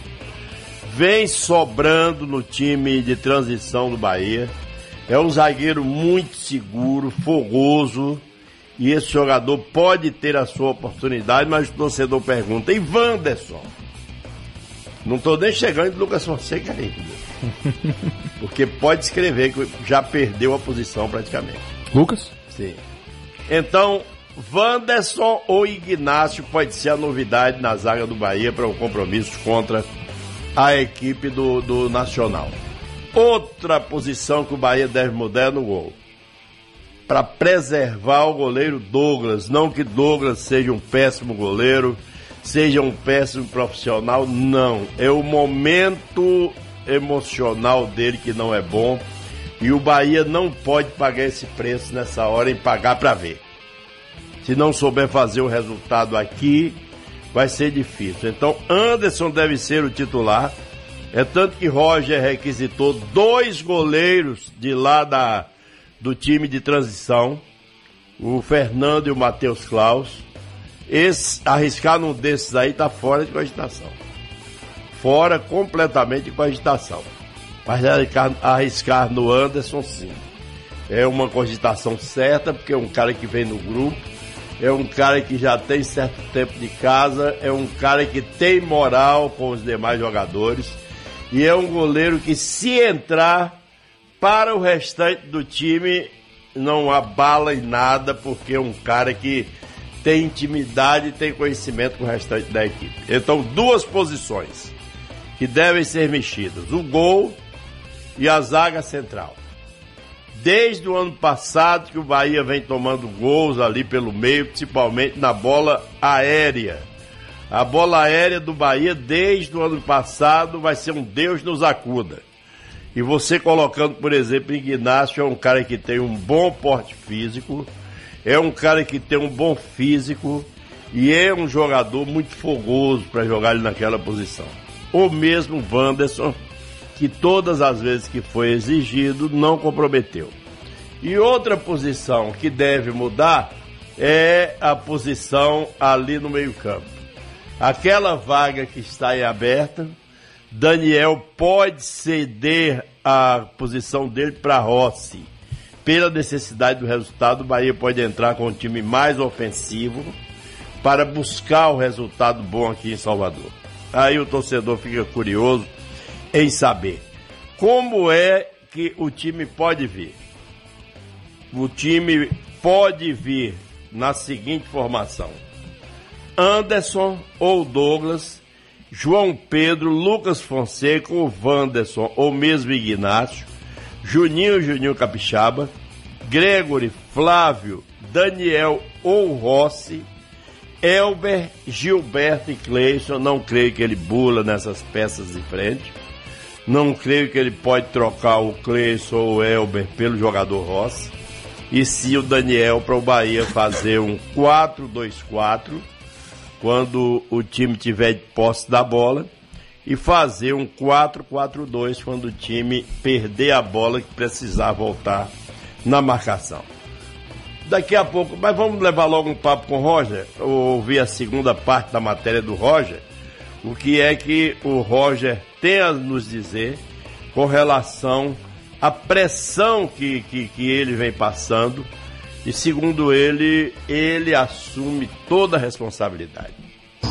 vem sobrando no time de transição do Bahia. É um zagueiro muito seguro, fogoso. E esse jogador pode ter a sua oportunidade, mas o torcedor pergunta: e Wanderson? Não tô nem chegando de Lucas Fonseca ainda. Porque pode escrever que já perdeu a posição praticamente. Lucas? Sim. Então, Wanderson ou Ignácio pode ser a novidade na zaga do Bahia para o compromisso contra a equipe do, do Nacional. Outra posição que o Bahia deve mudar é no gol. Para preservar o goleiro Douglas. Não que Douglas seja um péssimo goleiro, seja um péssimo profissional, não. É o momento emocional dele que não é bom. E o Bahia não pode pagar esse preço nessa hora em pagar para ver. Se não souber fazer o resultado aqui, vai ser difícil. Então, Anderson deve ser o titular. É tanto que Roger requisitou dois goleiros de lá da, do time de transição, o Fernando e o Matheus Klaus. Esse, arriscar num desses aí tá fora de cogitação. Fora completamente de cogitação. Mas arriscar, arriscar no Anderson, sim. É uma cogitação certa, porque é um cara que vem no grupo, é um cara que já tem certo tempo de casa, é um cara que tem moral com os demais jogadores e é um goleiro que, se entrar para o restante do time, não abala em nada, porque é um cara que tem intimidade e tem conhecimento com o restante da equipe. Então, duas posições que devem ser mexidas: o gol e a zaga central. Desde o ano passado que o Bahia vem tomando gols ali pelo meio, principalmente na bola aérea. A bola aérea do Bahia, desde o ano passado, vai ser um Deus nos acuda. E você colocando, por exemplo, Ignacio, é um cara que tem um bom porte físico, é um cara que tem um bom físico e é um jogador muito fogoso para jogar ele naquela posição. O mesmo Wanderson, que todas as vezes que foi exigido não comprometeu. E outra posição que deve mudar é a posição ali no meio-campo. Aquela vaga que está em aberta, Daniel pode ceder a posição dele para Rossi. Pela necessidade do resultado, o Bahia pode entrar com um time mais ofensivo para buscar o resultado bom aqui em Salvador. Aí o torcedor fica curioso em saber como é que o time pode vir. O time pode vir na seguinte formação: Anderson ou Douglas, João Pedro, Lucas Fonseca ou Wanderson ou mesmo Ignácio, Juninho Juninho Capixaba, Gregory, Flávio, Daniel ou Rossi, Elber, Gilberto e Cleison. Não creio que ele bula nessas peças de frente. Não creio que ele pode trocar o Cleison ou o Elber pelo jogador Rossi. E se o Daniel para o Bahia fazer um 4-2-4 quando o time tiver de posse da bola e fazer um 4-4-2 quando o time perder a bola que precisar voltar na marcação. Daqui a pouco, mas vamos levar logo um papo com o Roger, ouvir a segunda parte da matéria do Roger, o que é que o Roger tem a nos dizer com relação à pressão que, que, que ele vem passando e, segundo ele, ele assume toda a responsabilidade.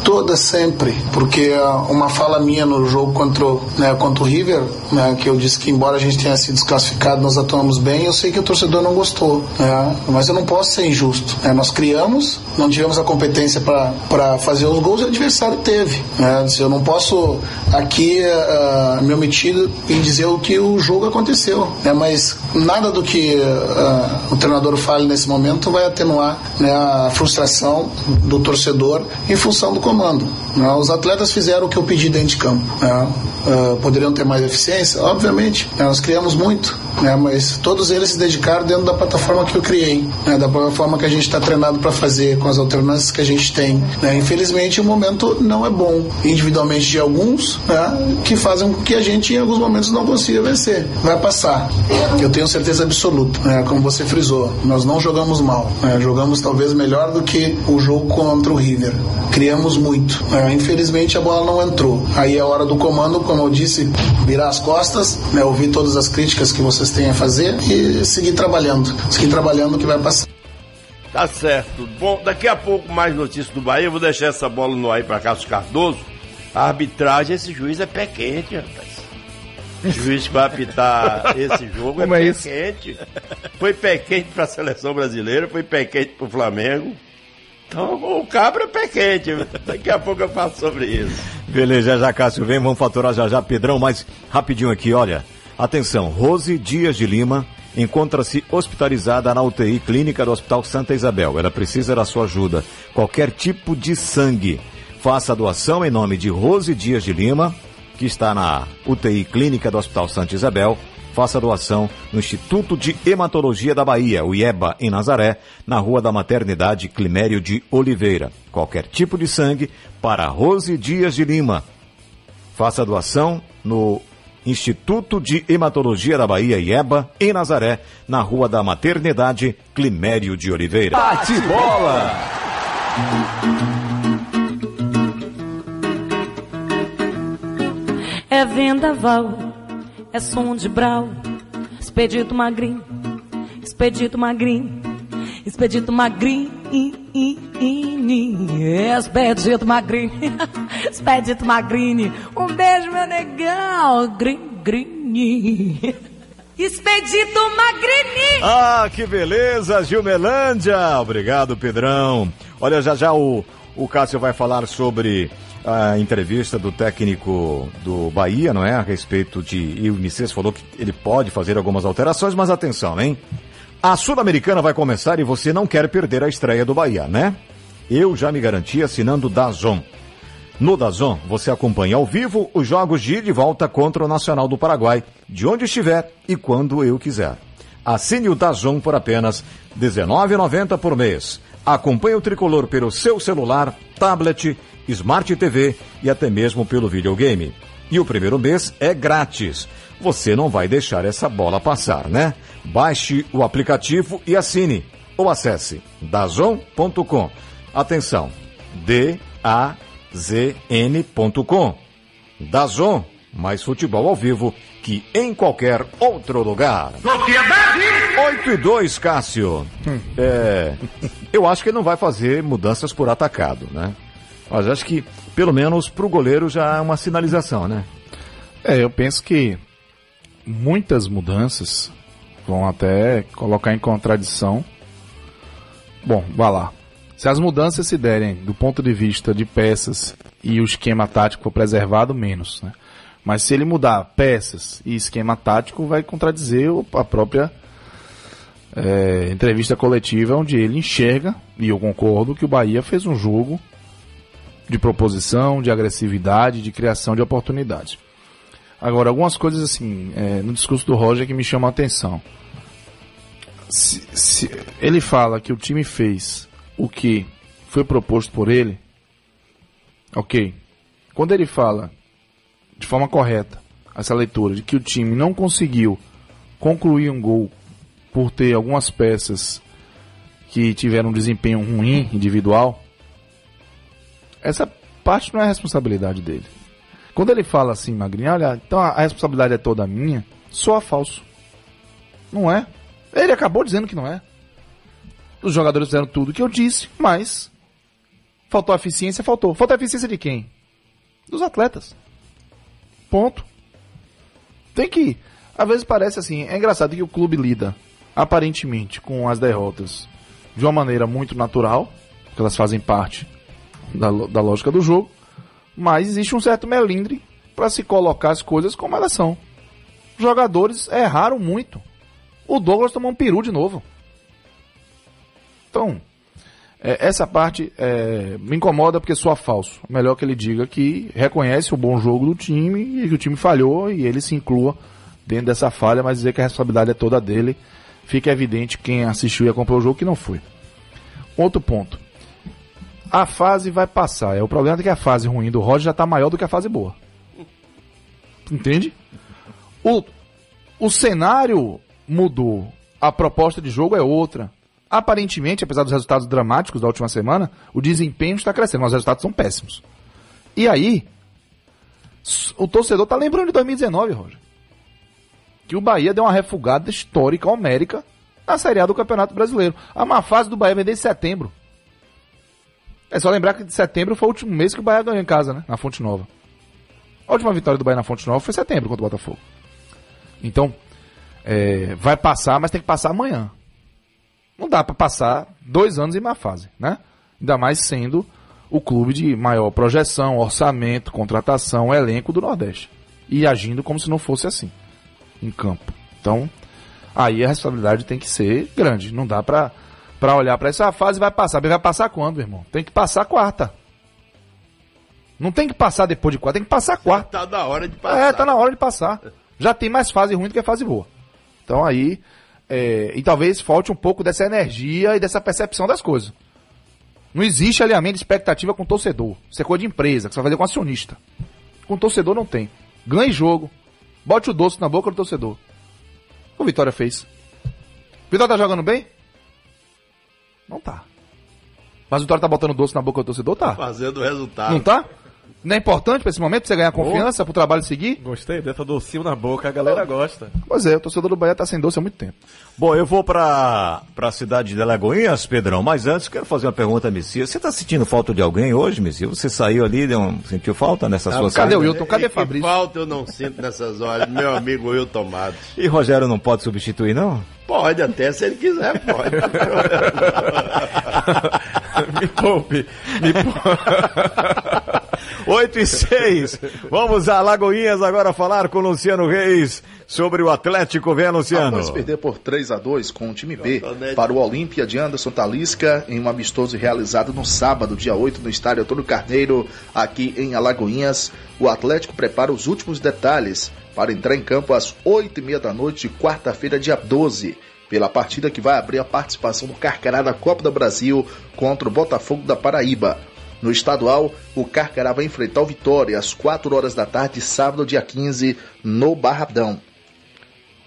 Toda sempre, porque ah, uma fala minha no jogo contra, né, contra o River, né, que eu disse que embora a gente tenha sido desclassificado, nós atuamos bem, eu sei que o torcedor não gostou, né, mas eu não posso ser injusto. né, nós criamos, não tivemos a competência para fazer os gols o adversário teve. né, eu não posso aqui ah, me omitir em dizer o que o jogo aconteceu, né, mas nada do que ah, o treinador fale nesse momento vai atenuar a frustração do torcedor em função do comando. né. Os atletas fizeram o que eu pedi dentro de campo. né. Ah, poderiam ter mais eficiência? Obviamente, né, nós criamos muito, né, mas todos eles se dedicaram dentro da plataforma que eu criei, né, da plataforma que a gente está treinado para fazer, com as alternâncias que a gente tem. né. Infelizmente, o momento não é bom, individualmente de alguns, né, que fazem com que a gente, em alguns momentos, não consiga vencer. Vai passar, eu tenho certeza absoluta, né, como você frisou. Nós não jogamos mal, né, jogamos talvez melhor do que o jogo contra o River. Criamos muito. né, infelizmente, a bola não entrou. Aí é hora do comando, como eu disse, virar as costas, né, ouvir todas as críticas que vocês têm a fazer e seguir trabalhando. Seguir trabalhando que vai passar. Tá certo. Bom, daqui a pouco mais notícias do Bahia. Eu vou deixar essa bola no ar aí para Cássio Cardoso, A arbitragem, esse juiz é pé quente, rapaz. O juiz que vai apitar esse jogo Como é, é pé isso? quente. Foi pé quente pra seleção brasileira, foi pé quente pro Flamengo. Então o cabra é pé quente. Daqui a pouco eu falo sobre isso. Beleza, já já Cássio vem, vamos faturar já já Pedrão, mas rapidinho aqui, olha. Atenção, Rose Dias de Lima encontra-se hospitalizada na UTI clínica do Hospital Santa Isabel. Ela precisa da sua ajuda. Qualquer tipo de sangue. Faça a doação em nome de Rose Dias de Lima, que está na UTI clínica do Hospital Santa Isabel. Faça doação no Instituto de Hematologia da Bahia, o IEBA, em Nazaré, na Rua da Maternidade Climério de Oliveira. Qualquer tipo de sangue para Rose Dias de Lima. Faça doação no Instituto de Hematologia da Bahia, IEBA, em Nazaré, na Rua da Maternidade Climério de Oliveira. Bate bola! É vendaval, é som de brau, expedito magrinho, expedito magrinho, expedito magrinho, expedito magrinho, expedito magrinho. Um beijo, meu negão, grin, grin. Expedito Magrini! Ah, que beleza, Gilmelândia! Obrigado, Pedrão. Olha, já já o, o Cássio vai falar sobre a entrevista do técnico do Bahia, não é? A respeito de. E o Nicês falou que ele pode fazer algumas alterações, mas atenção, hein? A Sul-Americana vai começar e você não quer perder a estreia do Bahia, né? Eu já me garanti assinando Dazon. No Dazon, você acompanha ao vivo os jogos de ida e volta contra o Nacional do Paraguai, de onde estiver e quando eu quiser. Assine o Dazon por apenas R$ 19,90 por mês. Acompanhe o tricolor pelo seu celular, tablet, Smart TV e até mesmo pelo videogame. E o primeiro mês é grátis. Você não vai deixar essa bola passar, né? Baixe o aplicativo e assine. Ou acesse dazon.com. Atenção, D-A-Z-N.com. Dazon, mais futebol ao vivo que em qualquer outro lugar. 8 e 2, Cássio. É, eu acho que ele não vai fazer mudanças por atacado, né? Mas acho que, pelo menos, pro goleiro já é uma sinalização, né? É, eu penso que muitas mudanças vão até colocar em contradição. Bom, vá lá. Se as mudanças se derem do ponto de vista de peças e o esquema tático for preservado, menos, né? Mas se ele mudar peças e esquema tático, vai contradizer o- a própria é, entrevista coletiva, onde ele enxerga, e eu concordo, que o Bahia fez um jogo de proposição, de agressividade, de criação de oportunidades. Agora, algumas coisas assim, é, no discurso do Roger que me chamam a atenção. Se, se ele fala que o time fez o que foi proposto por ele, ok. Quando ele fala de forma correta essa leitura de que o time não conseguiu concluir um gol por ter algumas peças que tiveram um desempenho ruim individual, essa parte não é responsabilidade dele. Quando ele fala assim, Magrinho, olha, então a a responsabilidade é toda minha, soa falso. Não é. Ele acabou dizendo que não é. Os jogadores fizeram tudo o que eu disse, mas faltou eficiência, faltou. Faltou eficiência de quem? Dos atletas. Ponto. Tem que. Às vezes parece assim, é engraçado que o clube lida, aparentemente, com as derrotas de uma maneira muito natural, porque elas fazem parte da, da lógica do jogo, mas existe um certo melindre para se colocar as coisas como elas são. Os jogadores erraram muito. O Douglas tomou um peru de novo. Então, é, essa parte é, me incomoda porque soa falso. Melhor que ele diga que reconhece o bom jogo do time e que o time falhou e ele se inclua dentro dessa falha, mas dizer que a responsabilidade é toda dele. Fica evidente quem assistiu e acompanhou o jogo que não foi. Outro ponto. A fase vai passar. É o problema é que a fase ruim do Roger já está maior do que a fase boa. Entende? O, o cenário mudou. A proposta de jogo é outra. Aparentemente, apesar dos resultados dramáticos da última semana, o desempenho está crescendo, mas os resultados são péssimos. E aí, o torcedor tá lembrando de 2019, Roger. Que o Bahia deu uma refugada histórica, homérica, na Série A do Campeonato Brasileiro. A má fase do Bahia vem desde setembro. É só lembrar que de setembro foi o último mês que o Bahia ganhou em casa, né? Na Fonte Nova. A última vitória do Bahia na Fonte Nova foi em setembro contra o Botafogo. Então, é, vai passar, mas tem que passar amanhã. Não dá pra passar dois anos em má fase, né? Ainda mais sendo o clube de maior projeção, orçamento, contratação, elenco do Nordeste. E agindo como se não fosse assim, em campo. Então, aí a responsabilidade tem que ser grande. Não dá pra, pra olhar pra essa fase e vai passar. Vai passar quando, irmão? Tem que passar quarta. Não tem que passar depois de quarta, tem que passar quarta. Tá na hora de passar. É, tá na hora de passar. Já tem mais fase ruim do que fase boa. Então aí. é, e talvez falte um pouco dessa energia e dessa percepção das coisas. Não existe alinhamento de expectativa com o torcedor. Isso é coisa de empresa, que você vai fazer com acionista. Com o torcedor não tem. Ganhe jogo. Bote o doce na boca do torcedor. O Vitória fez. Vitória tá jogando bem? Não tá. Mas o Vitória tá botando doce na boca do torcedor? Tá. Fazendo o resultado. Não tá? Não é importante pra esse momento, pra você ganhar confiança, pro trabalho seguir? Gostei dessa docinho na boca, a galera gosta. Pois é, o torcedor do Bahia tá sem doce há muito tempo. Bom, eu vou pra, pra cidade de Alagoinhas, Pedrão, mas antes quero fazer uma pergunta a Messias. Você tá sentindo falta de alguém hoje, Messias? Você saiu ali, deu um- sentiu falta nessa sua cadê saída? o Wilton? Cadê E que Fabrício? falta eu não sinto nessas horas, meu amigo Wilton Matos. E Rogério não pode substituir, não? Pode até, se ele quiser, pode. me poupe, me poupe. 8 e 6. Vamos a Alagoinhas agora falar com Luciano Reis sobre o Atlético. Vem, Luciano. Após perder por 3 a 2 com o time B para o Olímpia de Anderson Talisca em um amistoso realizado no sábado, dia 8, no estádio Antônio Carneiro, aqui em Alagoinhas, o Atlético prepara os últimos detalhes para entrar em campo às 8 e meia da noite de quarta-feira, dia 12, pela partida que vai abrir a participação do Carcará na Copa do Brasil contra o Botafogo da Paraíba. No estadual, o Carcará vai enfrentar o Vitória às 4 horas da tarde, sábado, dia 15, no Barradão.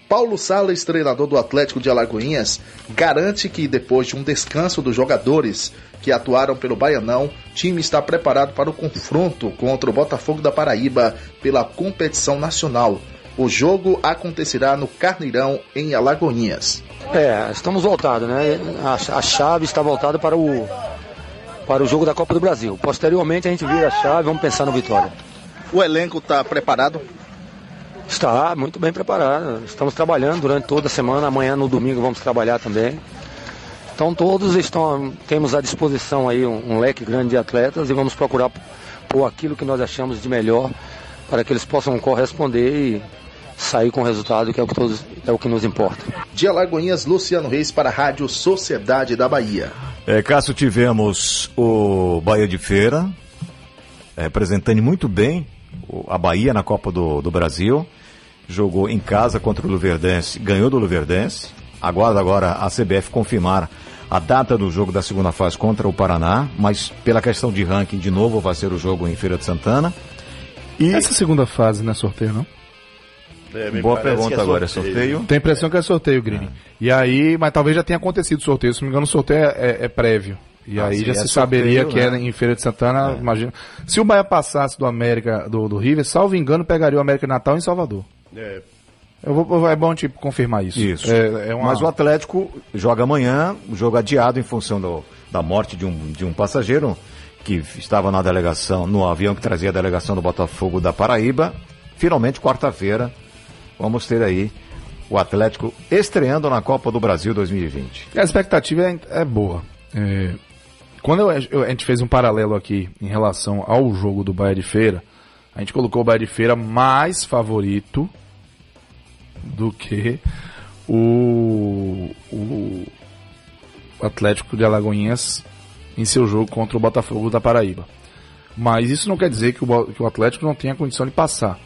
Paulo Salles, treinador do Atlético de Alagoinhas, garante que depois de um descanso dos jogadores que atuaram pelo Baianão, o time está preparado para o confronto contra o Botafogo da Paraíba pela competição nacional. O jogo acontecerá no Carneirão, em Alagoinhas. É, estamos voltados, né? A, a chave está voltada para o, para o jogo da Copa do Brasil. Posteriormente a gente vira a chave vamos pensar no Vitória. O elenco está preparado? Está muito bem preparado. Estamos trabalhando durante toda a semana. Amanhã no domingo vamos trabalhar também. Então todos estão, temos à disposição aí um, um leque grande de atletas e vamos procurar por aquilo que nós achamos de melhor para que eles possam corresponder e sair com o resultado que é o que, todos, é o que nos importa. De Alagoinhas, Luciano Reis para a Rádio Sociedade da Bahia. É, Cássio, tivemos o Bahia de Feira, é, representando muito bem a Bahia na Copa do, do Brasil. Jogou em casa contra o Luverdense, ganhou do Luverdense. Aguarda agora a CBF confirmar a data do jogo da segunda fase contra o Paraná, mas pela questão de ranking, de novo, vai ser o jogo em Feira de Santana. E Essa segunda fase não é sorteio, não? É, Boa pergunta que agora, é sorteio? Tem a impressão que é sorteio, Grini. E aí, mas talvez já tenha acontecido o sorteio. Se não me engano, o sorteio é, é- é prévio. E Ah, aí sim, já é se sorteio, saberia que né? era em Feira de Santana, imagina. Se o Bahia passasse do América, do, do River, salvo engano, pegaria o América Natal em Salvador. É, Eu vou, é bom tipo, confirmar isso. Isso. É, é uma... Mas o Atlético joga amanhã, o jogo adiado em função do- da morte de um, de um passageiro que estava na delegação, no avião que trazia a delegação do Botafogo da Paraíba. Finalmente, quarta-feira, vamos ter aí o Atlético estreando na Copa do Brasil 2020. A expectativa é, é boa. É, quando eu- eu- a gente fez um paralelo aqui em relação ao jogo do Bahia de Feira, a gente colocou o Bahia de Feira mais favorito do que o, o Atlético de Alagoinhas em seu jogo contra o Botafogo da Paraíba. Mas isso não quer dizer que o, que o Atlético não tenha condição de passar.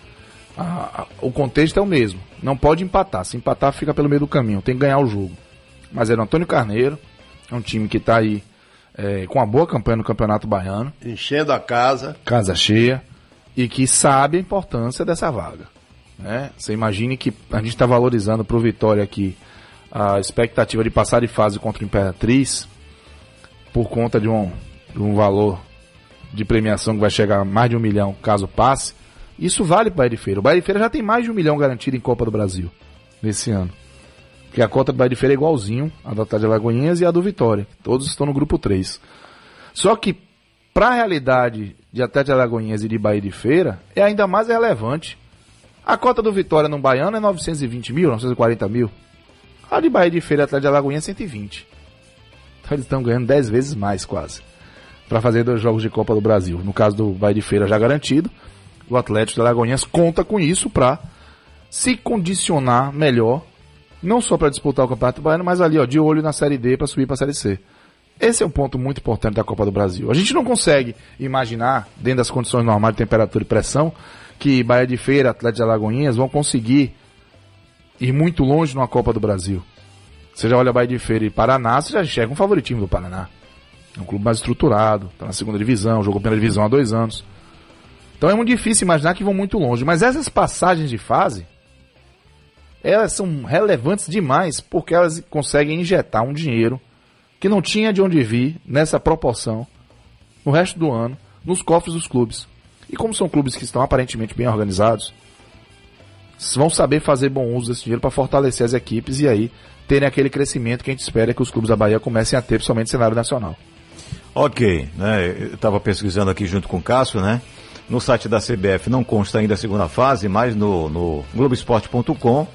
A- a- o contexto é o mesmo. Não pode empatar. Se empatar, fica pelo meio do caminho. Tem que ganhar o jogo. Mas é do Antônio Carneiro. É um time que está aí é, com uma boa campanha no Campeonato Baiano. enchendo a casa. Casa cheia. E que sabe a importância dessa vaga. Né? Você imagine que a gente está valorizando para o Vitória aqui a expectativa de passar de fase contra o Imperatriz por conta de um, de um valor de premiação que vai chegar a mais de um milhão caso passe. Isso vale para o Bahia de Feira. O Bahia de Feira já tem mais de um milhão garantido em Copa do Brasil nesse ano. Porque a cota do Bahia de Feira é igualzinho a da de Alagoinhas e a do Vitória. Todos estão no grupo 3. Só que, para a realidade de Atlético de Alagoinhas e de Bahia de Feira é ainda mais relevante. A cota do Vitória no Baiano é 920 mil, 940 mil. A de Bahia de Feira e Atlético de Alagoinhas é 120. Então eles estão ganhando 10 vezes mais quase. Para fazer dois jogos de Copa do Brasil. No caso do Bahia de Feira já garantido. O Atlético de Alagoinhas conta com isso para se condicionar melhor. Não só para disputar o Campeonato Baiano, mas ali ó, de olho na Série D para subir para a Série C. Esse é um ponto muito importante da Copa do Brasil. A gente não consegue imaginar, dentro das condições normais de temperatura e pressão, que Bahia de Feira, Atlético de Alagoinhas vão conseguir ir muito longe numa Copa do Brasil. Você já olha Bahia de Feira e Paraná, você já enxerga um favoritismo do Paraná. É um clube mais estruturado, está na segunda divisão, jogou primeira divisão há dois anos. Então é muito difícil imaginar que vão muito longe. Mas essas passagens de fase, elas são relevantes demais porque elas conseguem injetar um dinheiro que não tinha de onde vir nessa proporção no resto do ano nos cofres dos clubes. E como são clubes que estão aparentemente bem organizados, vão saber fazer bom uso desse dinheiro para fortalecer as equipes e aí terem aquele crescimento que a gente espera que os clubes da Bahia comecem a ter, principalmente no cenário nacional. Ok, né? Eu estava pesquisando aqui junto com o Cássio, né? No site da CBF não consta ainda a segunda fase, mas no, no Globoesporte.com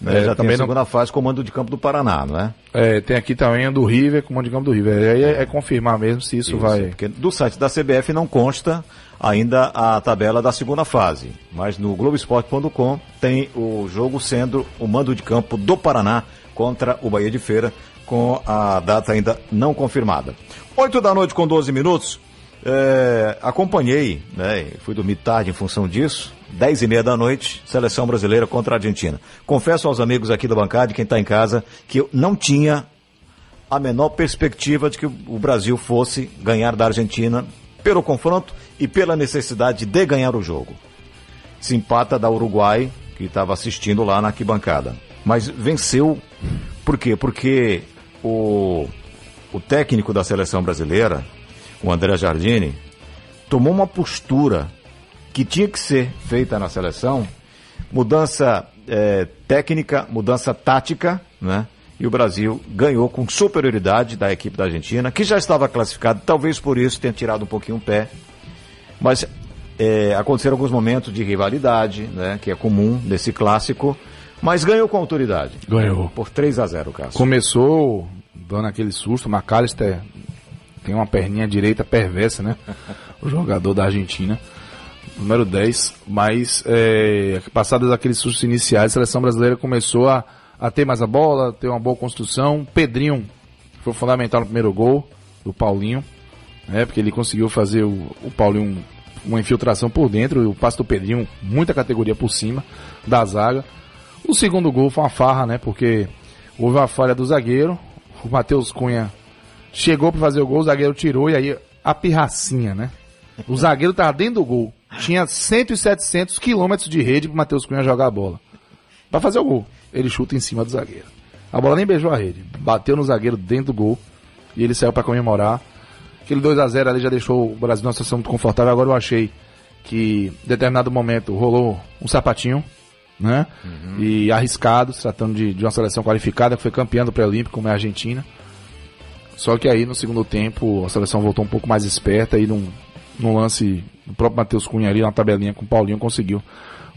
né, É, já tem também a não- segunda fase, comando de campo do Paraná, não é? É, tem aqui também a do River, comando de campo do River. Aí é, é confirmar mesmo se isso, Isso, vai. Porque do site da CBF não consta ainda a tabela da segunda fase, mas no Globoesporte.com tem o jogo sendo o mando de campo do Paraná contra o Bahia de Feira, com a data ainda não confirmada. 8 da noite com 12 minutos. É, acompanhei, né, fui dormir tarde em função disso. 10 e meia da noite, seleção brasileira contra a Argentina. Confesso aos amigos aqui da bancada, quem está em casa, que eu não tinha a menor perspectiva de que o Brasil fosse ganhar da Argentina pelo confronto e pela necessidade de ganhar o jogo. Se empata da Uruguai, que estava assistindo lá na arquibancada. Mas venceu, por quê? Porque o, o técnico da seleção brasileira, o André Jardine, tomou uma postura que tinha que ser feita na seleção, mudança eh, técnica, mudança tática, né? E o Brasil ganhou com superioridade da equipe da Argentina, que já estava classificado, talvez por isso tenha tirado um pouquinho o pé. Mas eh, aconteceram alguns momentos de rivalidade, né? Que é comum nesse clássico, mas ganhou com autoridade. Ganhou. Por 3 a 0 Cássio. Começou dando aquele susto. O McAllister tem uma perninha direita perversa, né? O jogador da Argentina. Número 10. Mas, é, passados aqueles sustos iniciais, a seleção brasileira começou a, a ter mais a bola, ter uma boa construção. Pedrinho foi fundamental no primeiro gol do Paulinho, né? Porque ele conseguiu fazer o, o Paulinho uma infiltração por dentro. O passe do Pedrinho, muita categoria por cima da zaga. O segundo gol foi uma farra, né? Porque houve uma falha do zagueiro. O Matheus Cunha chegou para fazer o gol, o zagueiro tirou e aí a pirracinha, né? O zagueiro tava dentro do gol. Tinha 100 e 700 quilômetros de rede pro Matheus Cunha jogar a bola. Pra fazer o gol. Ele chuta em cima do zagueiro. A bola nem beijou a rede. Bateu no zagueiro dentro do gol. E ele saiu para comemorar. Aquele 2 a 0 ali já deixou o Brasil numa situação muito confortável. Agora eu achei que em determinado momento rolou um sapatinho, né? E arriscado, se tratando de, de uma seleção qualificada, que foi campeã do pré-olímpico, como é a Argentina. Só que aí no segundo tempo a seleção voltou um pouco mais esperta e num, num lance do próprio Matheus Cunha ali na tabelinha com o Paulinho conseguiu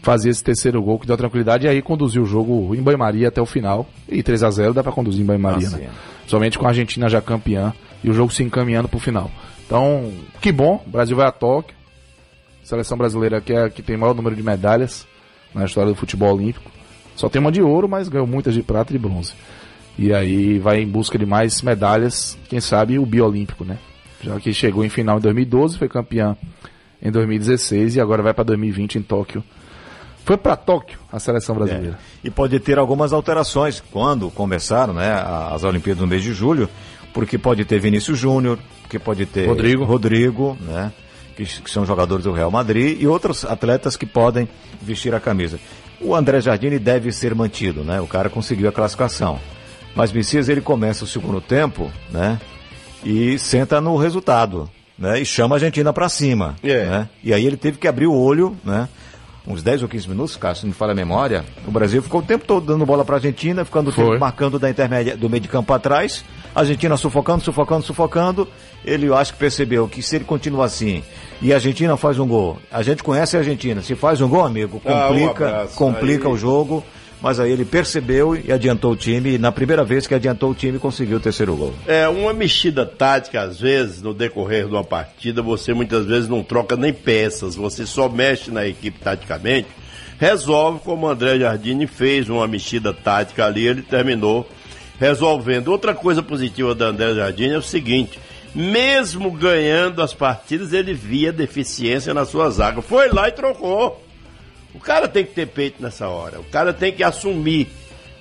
fazer esse terceiro gol que deu tranquilidade e aí conduziu o jogo em banho-maria até o final. E 3 a 0 dá pra conduzir em banho-maria, né? sim. Somente com a Argentina já campeã e o jogo se encaminhando pro final. Então, que bom, o Brasil vai a Tóquio. Seleção brasileira que é a que tem o maior número de medalhas na história do futebol olímpico. Só tem uma de ouro, mas ganhou muitas de prata e de bronze. E aí vai em busca de mais medalhas, quem sabe o biolímpico, né? Já que chegou em final em 2012, foi campeã em 2016 e agora vai para 2020 em Tóquio. Foi para Tóquio a seleção brasileira. E pode ter algumas alterações quando começaram né, as Olimpíadas no mês de julho, porque pode ter Vinícius Júnior, porque pode ter Rodrigo. Rodrigo né, que, que são jogadores do Real Madrid, e outros atletas que podem vestir a camisa. O André Jardine deve ser mantido, né? O cara conseguiu a classificação. Mas Messias ele começa o segundo tempo, né? E senta no resultado, né? E chama a Argentina para cima, É. né? E aí ele teve que abrir o olho, né? uns 10 ou 15 minutos, Cássio, se não me falha a memória, o Brasil ficou o tempo todo dando bola para a Argentina, ficando o tempo marcando da intermédia, do meio de campo para trás, a Argentina sufocando, sufocando, sufocando. Ele, acho que percebeu que se ele continuar assim e a Argentina faz um gol, a gente conhece a Argentina, se faz um gol, amigo, Ah, um complica, complica Aí- o jogo. Mas aí ele percebeu e adiantou o time, e na primeira vez que adiantou o time, conseguiu o terceiro gol. É, uma mexida tática, às vezes, no decorrer de uma partida, você muitas vezes não troca nem peças, você só mexe na equipe taticamente, resolve como o André Jardine fez uma mexida tática ali, ele terminou resolvendo. Outra coisa positiva do André Jardine é o seguinte, mesmo ganhando as partidas, ele via deficiência na sua zaga. Foi lá e trocou. O cara tem que ter peito nessa hora. O cara tem que assumir,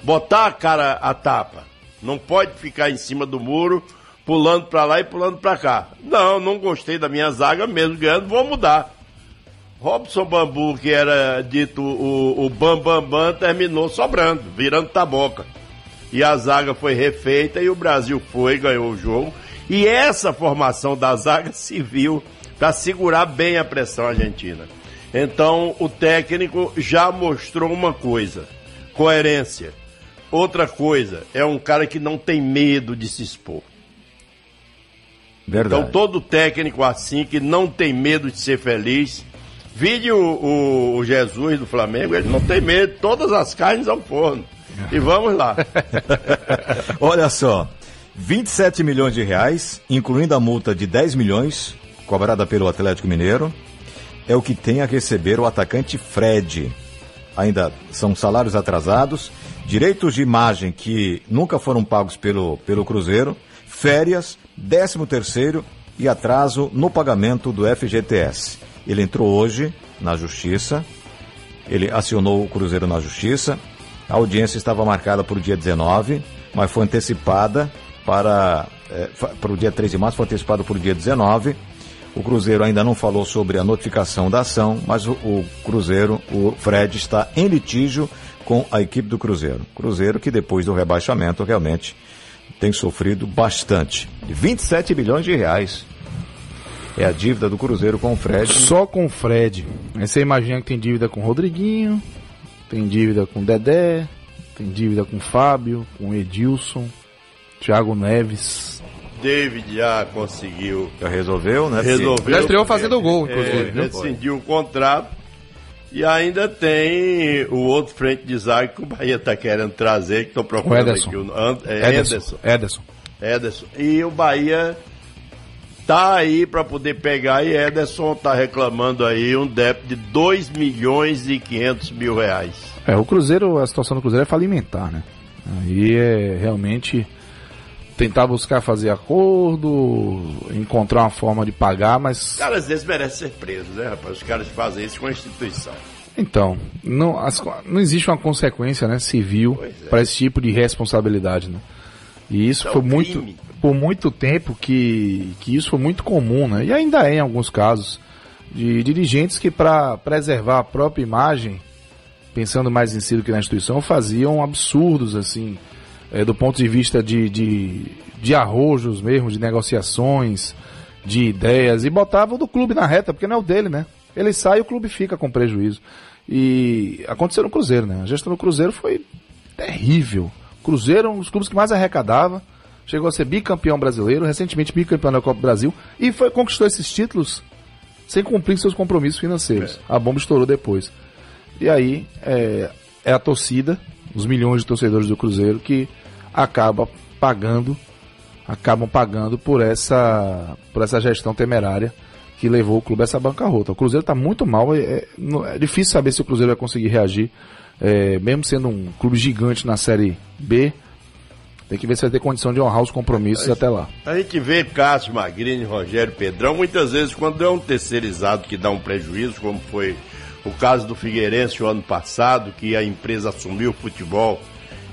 botar a cara a tapa. Não pode ficar em cima do muro, pulando pra lá e pulando pra cá. Não, não gostei da minha zaga mesmo ganhando, vou mudar. Robson Bambu, que era dito o, o Bam Bam Bam, terminou sobrando, virando taboca. E a zaga foi refeita e o Brasil foi, ganhou o jogo. E essa formação da zaga serviu para segurar bem a pressão argentina. Então o técnico já mostrou uma coisa: coerência. Outra coisa, é um cara que não tem medo de se expor. Verdade. Então todo técnico assim, que não tem medo de ser feliz. Vide o, o- o Jesus do Flamengo, ele não tem medo, todas as carnes ao forno. E vamos lá. Olha só, 27 milhões de reais, incluindo a multa de 10 milhões, cobrada pelo Atlético Mineiro, é o que tem a receber o atacante Fred. Ainda são salários atrasados, direitos de imagem que nunca foram pagos pelo, pelo Cruzeiro, férias, 13 terceiro e atraso no pagamento do FGTS. Ele entrou hoje na Justiça, ele acionou o Cruzeiro na Justiça. A audiência estava marcada para o dia 19, mas foi antecipada para, fa- para o dia 13 de março, foi antecipada para o dia 19. O Cruzeiro ainda não falou sobre a notificação da ação, mas o, o Cruzeiro, o Fred, está em litígio com a equipe do Cruzeiro. Cruzeiro que depois do rebaixamento realmente tem sofrido bastante. 27 milhões de reais. É a dívida do Cruzeiro com o Fred. Só com o Fred. Você imagina que tem dívida com o Rodriguinho, tem dívida com o Dedé, tem dívida com o Fábio, com o Edilson, Thiago Neves. David já conseguiu. Já resolveu, né? Resolveu. Já estreou fazendo gol, É, inclusive. viu? rescindiu o contrato. E ainda tem o outro frente de zaga que o Bahia está querendo trazer, que estou O procurando Ederson. aqui. O And- é, Ederson. Ederson. Ederson. Ederson. E o Bahia tá aí para poder pegar e Ederson tá reclamando aí um débito de 2 milhões e 500 mil reais. É, o Cruzeiro, a situação do Cruzeiro é falimentar, né? Aí é realmente tentar buscar fazer acordo, encontrar uma forma de pagar, mas Os caras às vezes merecem ser presos, né, rapaz? Os caras fazem isso com a instituição. Então, não, as não existe uma consequência né, civil para esse tipo de responsabilidade. Né? E isso é foi muito, crime. por muito tempo que, que isso foi muito comum, né? E ainda é em alguns casos, de dirigentes que para preservar a própria imagem, pensando mais em si do que na instituição, faziam absurdos, assim, eh, do ponto de vista de, de, de arrojos mesmo, de negociações, de ideias, e botavam do clube na reta, porque não é o dele, né? Ele sai e o clube fica com prejuízo. E aconteceu no Cruzeiro, né? A gestão do Cruzeiro foi terrível. Cruzeiro é um dos clubes que mais arrecadava, chegou a ser bicampeão brasileiro, recentemente bicampeão da Copa do Brasil, e foi, conquistou esses títulos sem cumprir seus compromissos financeiros. A bomba estourou depois. E aí é, é a torcida, os milhões de torcedores do Cruzeiro que acaba pagando, acabam pagando por essa, por essa gestão temerária que levou o clube a essa bancarrota. O Cruzeiro está muito mal, é, é, é difícil saber se o Cruzeiro vai conseguir reagir, é, mesmo sendo um clube gigante na Série B. Tem que ver se vai ter condição de honrar os compromissos até lá. A gente vê Cássio Magrini, Rogério Pedrão, muitas vezes quando é um terceirizado que dá um prejuízo, como foi o caso do Figueirense o ano passado, que a empresa assumiu o futebol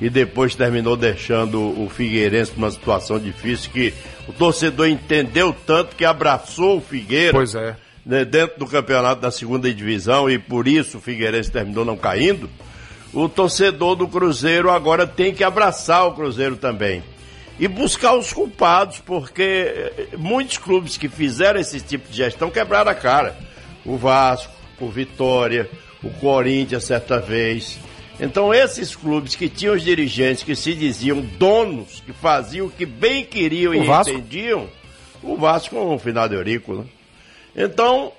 e depois terminou deixando o Figueirense numa situação difícil que o torcedor entendeu tanto que abraçou o Figueira Pois é. né, dentro do campeonato da segunda divisão e por isso o Figueirense terminou não caindo, o torcedor do Cruzeiro agora tem que abraçar o Cruzeiro também. E buscar os culpados, porque eh, muitos clubes que fizeram esse tipo de gestão quebraram a cara. O Vasco, o Vitória, o Corinthians certa vez. Então esses clubes que tinham os dirigentes que se diziam donos, que faziam o que bem queriam O e Vasco? entendiam, o Vasco com o final de Eurico, né? Então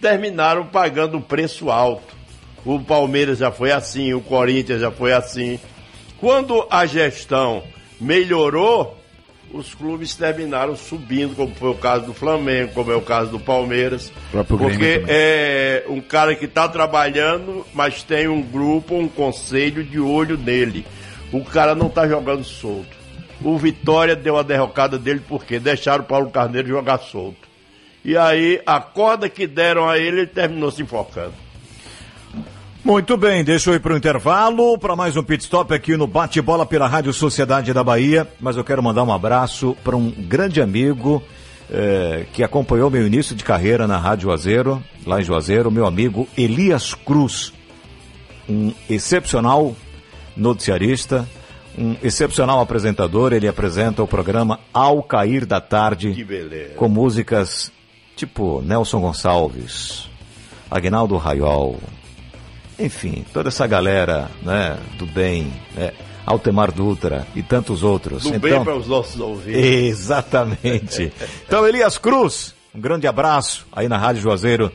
terminaram pagando um preço alto. O Palmeiras já foi assim, o Corinthians já foi assim. Quando a gestão melhorou, os clubes terminaram subindo, como foi o caso do Flamengo, como é o caso do Palmeiras. Porque é um cara que está trabalhando, mas tem um grupo, um conselho de olho nele. O cara não está jogando solto. O Vitória deu a derrocada dele porque deixaram o Paulo Carneiro jogar solto. E aí, a corda que deram a ele, ele terminou se enfocando. Muito bem, deixa eu ir para o intervalo para mais um pit stop aqui no Bate-Bola pela Rádio Sociedade da Bahia. Mas eu quero mandar um abraço para um grande amigo eh, que acompanhou meu início de carreira na Rádio Juazeiro, lá em Juazeiro, meu amigo Elias Cruz, um excepcional noticiarista, um excepcional apresentador. Ele apresenta o programa Ao Cair da Tarde com músicas tipo Nelson Gonçalves, Agnaldo Raiol, enfim, toda essa galera, né, do bem, né, Altemar Dutra e tantos outros. Do bem para os nossos ouvintes. Exatamente. Então, Elias Cruz, um grande abraço aí na Rádio Juazeiro.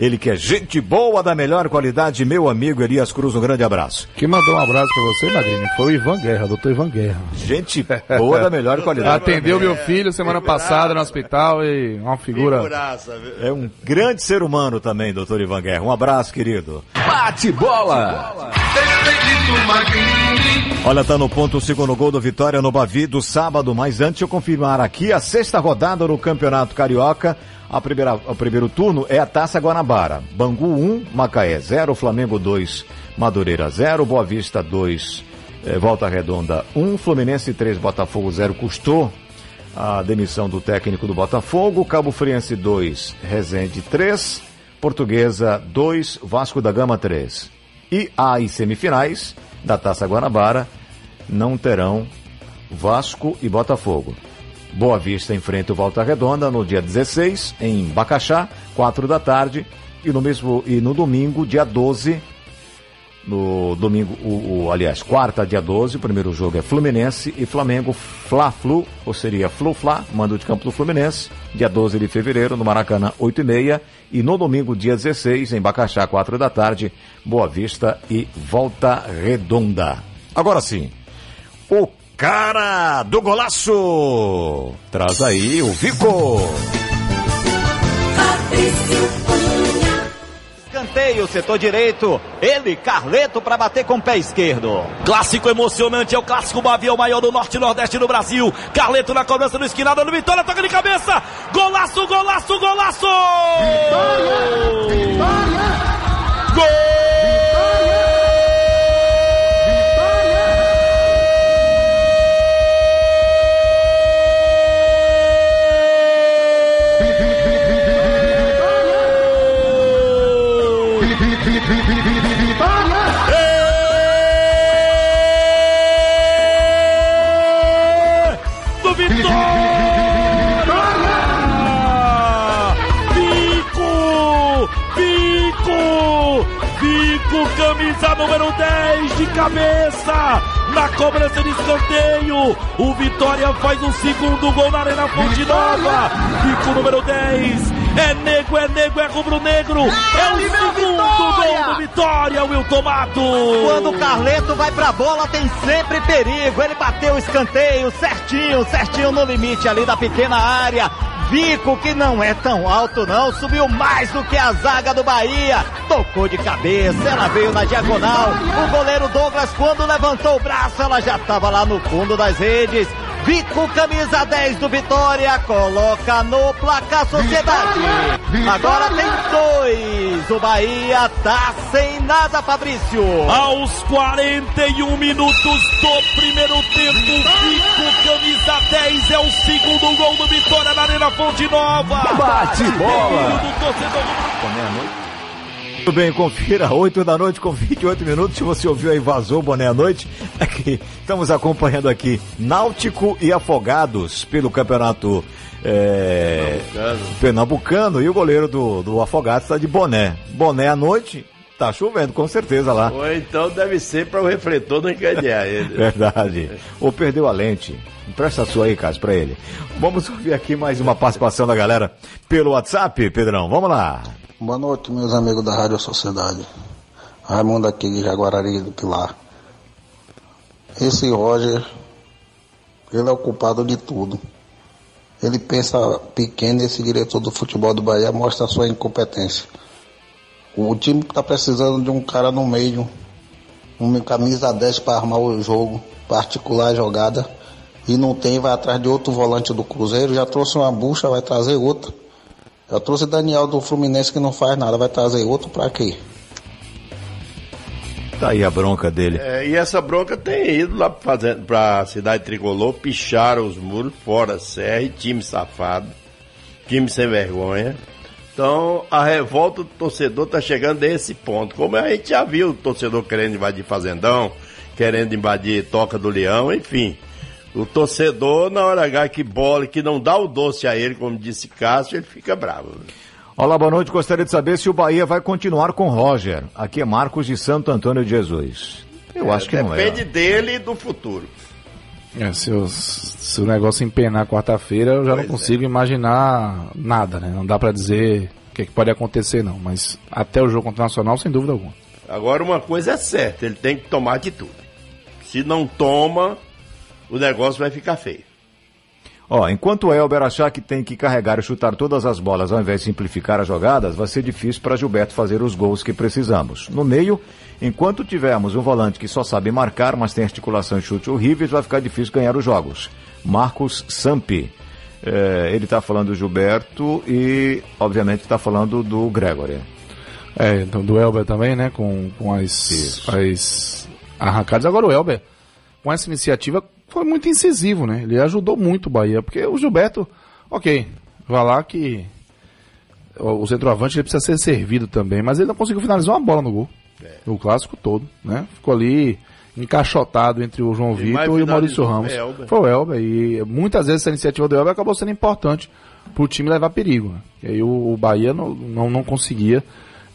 Ele que é gente boa da melhor qualidade, meu amigo Elias Cruz, um grande abraço. Quem mandou um abraço pra você, Magrinho, foi o Ivan Guerra, doutor Ivan Guerra. Gente boa da melhor qualidade. Atendeu meu filho semana passada no hospital e uma figura. É um grande ser humano também, doutor Ivan Guerra. Um abraço, querido. Bate bola. Olha, tá no ponto o segundo gol do Vitória no Bavi do sábado, mas antes eu confirmar aqui a sexta rodada no Campeonato Carioca. A primeira, o primeiro turno é a Taça Guanabara. Bangu 1, Macaé 0, Flamengo 2, Madureira 0, Boa Vista 2, eh, Volta Redonda 1, Fluminense 3, Botafogo 0. Custou a demissão do técnico do Botafogo. Cabo Friense 2, Resende 3, Portuguesa 2, Vasco da Gama 3. E as semifinais da Taça Guanabara não terão Vasco e Botafogo. Boa Vista enfrenta o Volta Redonda no dia 16, em Bacaxá, 4 da tarde. E no, mesmo, e no domingo, dia 12, no domingo, o, o- aliás, quarta, dia 12, o primeiro jogo é Fluminense e Flamengo Fla-Flu, ou seria Flu-Fla, mando de campo do Fluminense, dia 12 de fevereiro, no Maracanã, 8 e meia, e no domingo, dia 16, em Bacaxá, 4 da tarde, Boa Vista e Volta Redonda. Agora sim, o cara do golaço! Traz aí o Vico! Escanteio, setor direito. Ele, Carleto, para bater com o pé esquerdo. Clássico emocionante, é o clássico Bavi, é o maior do norte e nordeste do Brasil. Carleto na cobrança do esquinado do Vitória, toca de cabeça. Golaço, golaço, golaço! Do Vitória! Vico! Vico! Vico, camisa número 10 de cabeça! Na cobrança de escanteio, o Vitória faz o segundo gol na Arena Fonte Nova. Vico número 10. É nego, é nego, é rubro-negro. É o segundo gol do Vitória, Wilton Mato. Quando o Carleto vai pra bola, tem sempre perigo. Ele bateu o escanteio certinho, certinho no limite ali da pequena área. Vico, que não é tão alto não, subiu mais do que a zaga do Bahia. Tocou de cabeça, ela veio na diagonal. O goleiro Douglas, quando levantou o braço, ela já estava lá no fundo das redes. Vico, camisa 10 do Vitória, coloca no placar Sociedade. Agora tem dois. O Bahia tá sem nada, Fabrício. Aos 41 minutos do primeiro tempo, Vico, camisa 10, é o segundo gol do Vitória na Arena Fonte Nova. Bate bola. Do torcedor Tudo bem, confira 8 da noite com 28 minutos. Se você ouviu aí, vazou Boné à Noite. Aqui, estamos acompanhando aqui Náutico e Afogados pelo campeonato é, Pernambucano. E o goleiro do, do Afogados está de boné. Boné à noite, Tá chovendo, com certeza lá. Ou então deve ser para o refletor não encadear ele. Verdade. Ou perdeu a lente. Empresta a sua aí, Cássio, pra ele. Vamos ouvir aqui mais uma participação da galera pelo WhatsApp, Pedrão. Vamos lá. Boa noite, meus amigos da Rádio Sociedade. Raimundo aqui de Jaguarari do Pilar. Esse Roger, ele é o culpado de tudo. Ele pensa pequeno, esse diretor do futebol do Bahia mostra a sua incompetência. O time está precisando de um cara no meio, uma camisa 10 para armar o jogo, para articular a jogada. E não tem, vai atrás de outro volante do Cruzeiro. Já trouxe uma bucha, vai trazer outra. Já trouxe Daniel do Fluminense que não faz nada, vai trazer outro para quê? Tá aí a bronca dele. É, e essa bronca tem ido lá para a cidade tricolor, picharam os muros, fora Serra, e time safado, time sem vergonha. Então a revolta do torcedor tá chegando desse ponto. Como a gente já viu o torcedor querendo invadir Fazendão, querendo invadir Toca do Leão, enfim. O torcedor, na hora H que bola, que não dá o doce a ele, como disse Cássio, ele fica bravo. Olá, boa noite. Gostaria de saber se o Bahia vai continuar com Roger. Aqui é Marcos de Santo Antônio de Jesus. Eu É, acho que não é. Depende dele e do futuro. É, se, o, se o negócio empenar quarta-feira, eu já não consigo imaginar nada, né? Não dá pra dizer o que, que pode acontecer, não. Mas até o jogo contra o Nacional, sem dúvida alguma. Agora uma coisa é certa, ele tem que tomar atitude. Se não toma, o negócio vai ficar feio. Ó, enquanto o Elber achar que tem que carregar e chutar todas as bolas ao invés de simplificar as jogadas, vai ser difícil para Gilberto fazer os gols que precisamos. No meio, enquanto tivermos um volante que só sabe marcar, mas tem articulação e chute horríveis, vai ficar difícil ganhar os jogos. Marcos Sampi. É, ele está falando do Gilberto e, obviamente, está falando do Gregory. É, então do Elber também, né? Com, com as, as arrancadas. Agora o Elber, com essa iniciativa, foi muito incisivo, né? Ele ajudou muito o Bahia, porque o Gilberto, ok, vai lá que o o centroavante ele precisa ser servido também, mas ele não conseguiu finalizar uma bola no gol. O clássico todo, né? Ficou ali encaixotado entre o João Quem Vitor e o Maurício Ramos. foi Elber. Foi o Elber. E muitas vezes essa iniciativa do Elber acabou sendo importante pro time levar perigo. Né? E aí o, o Bahia não, não, não conseguia,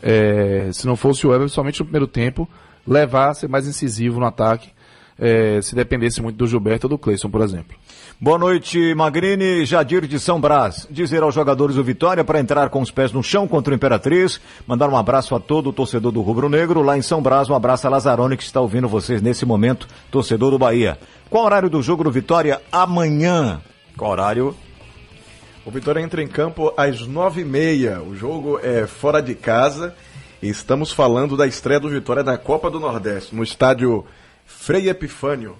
é, se não fosse o Elber, somente no primeiro tempo, levar a ser mais incisivo no ataque, é, se dependesse muito do Gilberto ou do Cleison, por exemplo. Boa noite, Magrini, Jadir de São Brás. Dizer aos jogadores do Vitória para entrar com os pés no chão contra o Imperatriz. Mandar um abraço a todo o torcedor do Rubro Negro. Lá em São Brás, um abraço a Lazarone que está ouvindo vocês nesse momento, torcedor do Bahia. Qual o horário do jogo do Vitória amanhã? Qual horário? O Vitória entra em campo às nove e meia. O jogo é fora de casa. E estamos falando da estreia do Vitória na Copa do Nordeste, no estádio Frei Epifânio.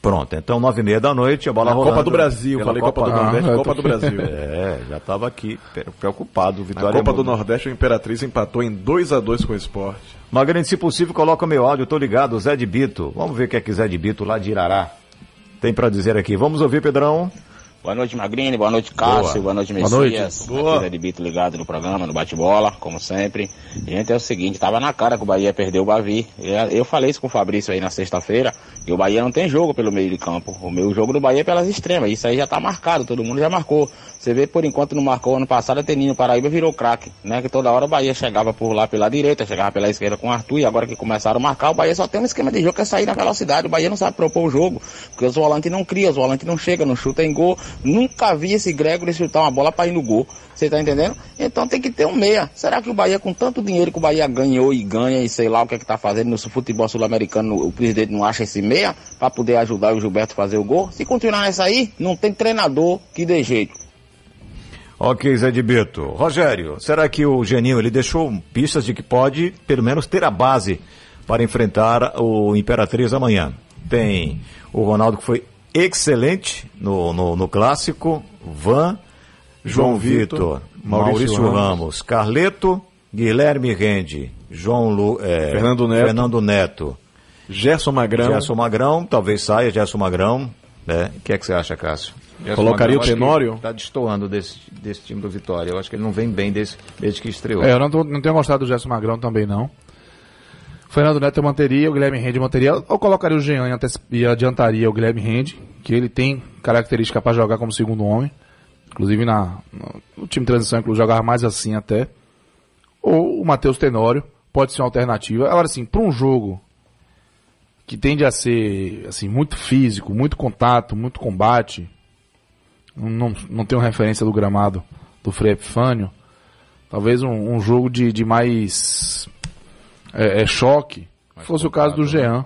Pronto, então nove e meia da noite, a bola Na rolando. Copa do Brasil, Pela falei Copa do Nordeste, Ah, Copa do Brasil. É, já estava aqui pre- preocupado. O Na Vitória Copa é do Nordeste, o Imperatriz empatou em 2 a 2 com o Sport. Magrini, se possível, coloca o meu áudio, tô ligado, Zé de Bito. Vamos ver o que é que Zé de Bito lá de Irará tem pra dizer aqui. Vamos ouvir, Pedrão. Boa noite, Magrini. Boa noite, Cássio. Boa. Boa, noite, Boa Messias. noite. Boa. Aqui Zé de Bito ligado no programa, no bate-bola, como sempre. Gente, é o seguinte, tava na cara que o Bahia perdeu o Bavi. Eu, eu falei isso com o Fabrício aí na sexta-feira, e o Bahia não tem jogo pelo meio de campo. O meu jogo do Bahia é pelas extremas. Isso aí já tá marcado, todo mundo já marcou. Você vê, por enquanto não marcou ano passado, a Teninho Paraíba virou craque, né? Que toda hora o Bahia chegava por lá pela direita, chegava pela esquerda com o Arthur, e agora que começaram a marcar, o Bahia só tem um esquema de jogo que é sair na velocidade. O Bahia não sabe propor o jogo, porque os volantes não criam, os volantes não chegam, não chutam em gol. Nunca vi esse Gregory chutar uma bola para ir no gol. Você tá entendendo? Então tem que ter um meia. Será que o Bahia, com tanto dinheiro que o Bahia ganhou e ganha, e sei lá o que é que tá fazendo no futebol sul-americano, o presidente não acha esse meia para poder ajudar o Gilberto a fazer o gol? Se continuar nessa aí, não tem treinador que dê jeito. Ok, Zé de Bito. Rogério, será que o Geninho ele deixou pistas de que pode, pelo menos, ter a base para enfrentar o Imperatriz amanhã? Tem o Ronaldo que foi excelente no, no, no clássico, Van, João, João Vitor, Vitor, Maurício, Maurício Ramos. Ramos, Carleto, Guilherme Rende, João Lu, é, Fernando Neto. Fernando Neto, Gerson Magrão. Gerson Magrão, talvez saia Gerson Magrão. né? O que é que você acha, Cássio? Colocaria o Tenório? Tá destoando desse, desse time do Vitória. Eu acho que ele não vem bem desse, desde que estreou. É, eu não, tô- não tenho gostado do Gerson Magrão também, não. Fernando Neto eu manteria, o Guilherme Rende manteria. Eu colocaria o Jean e e adiantaria o Guilherme Rende, que ele tem característica para jogar como segundo homem. Inclusive na, no, no time de transição, inclusive, jogava mais assim até. Ou o Matheus Tenório, pode ser uma alternativa. Agora, assim, para um jogo que tende a ser assim muito físico, muito contato, muito combate, não, não tenho referência do gramado do Frei Epifânio, talvez um, um jogo de, de mais é, é, choque, fosse o caso do Jean,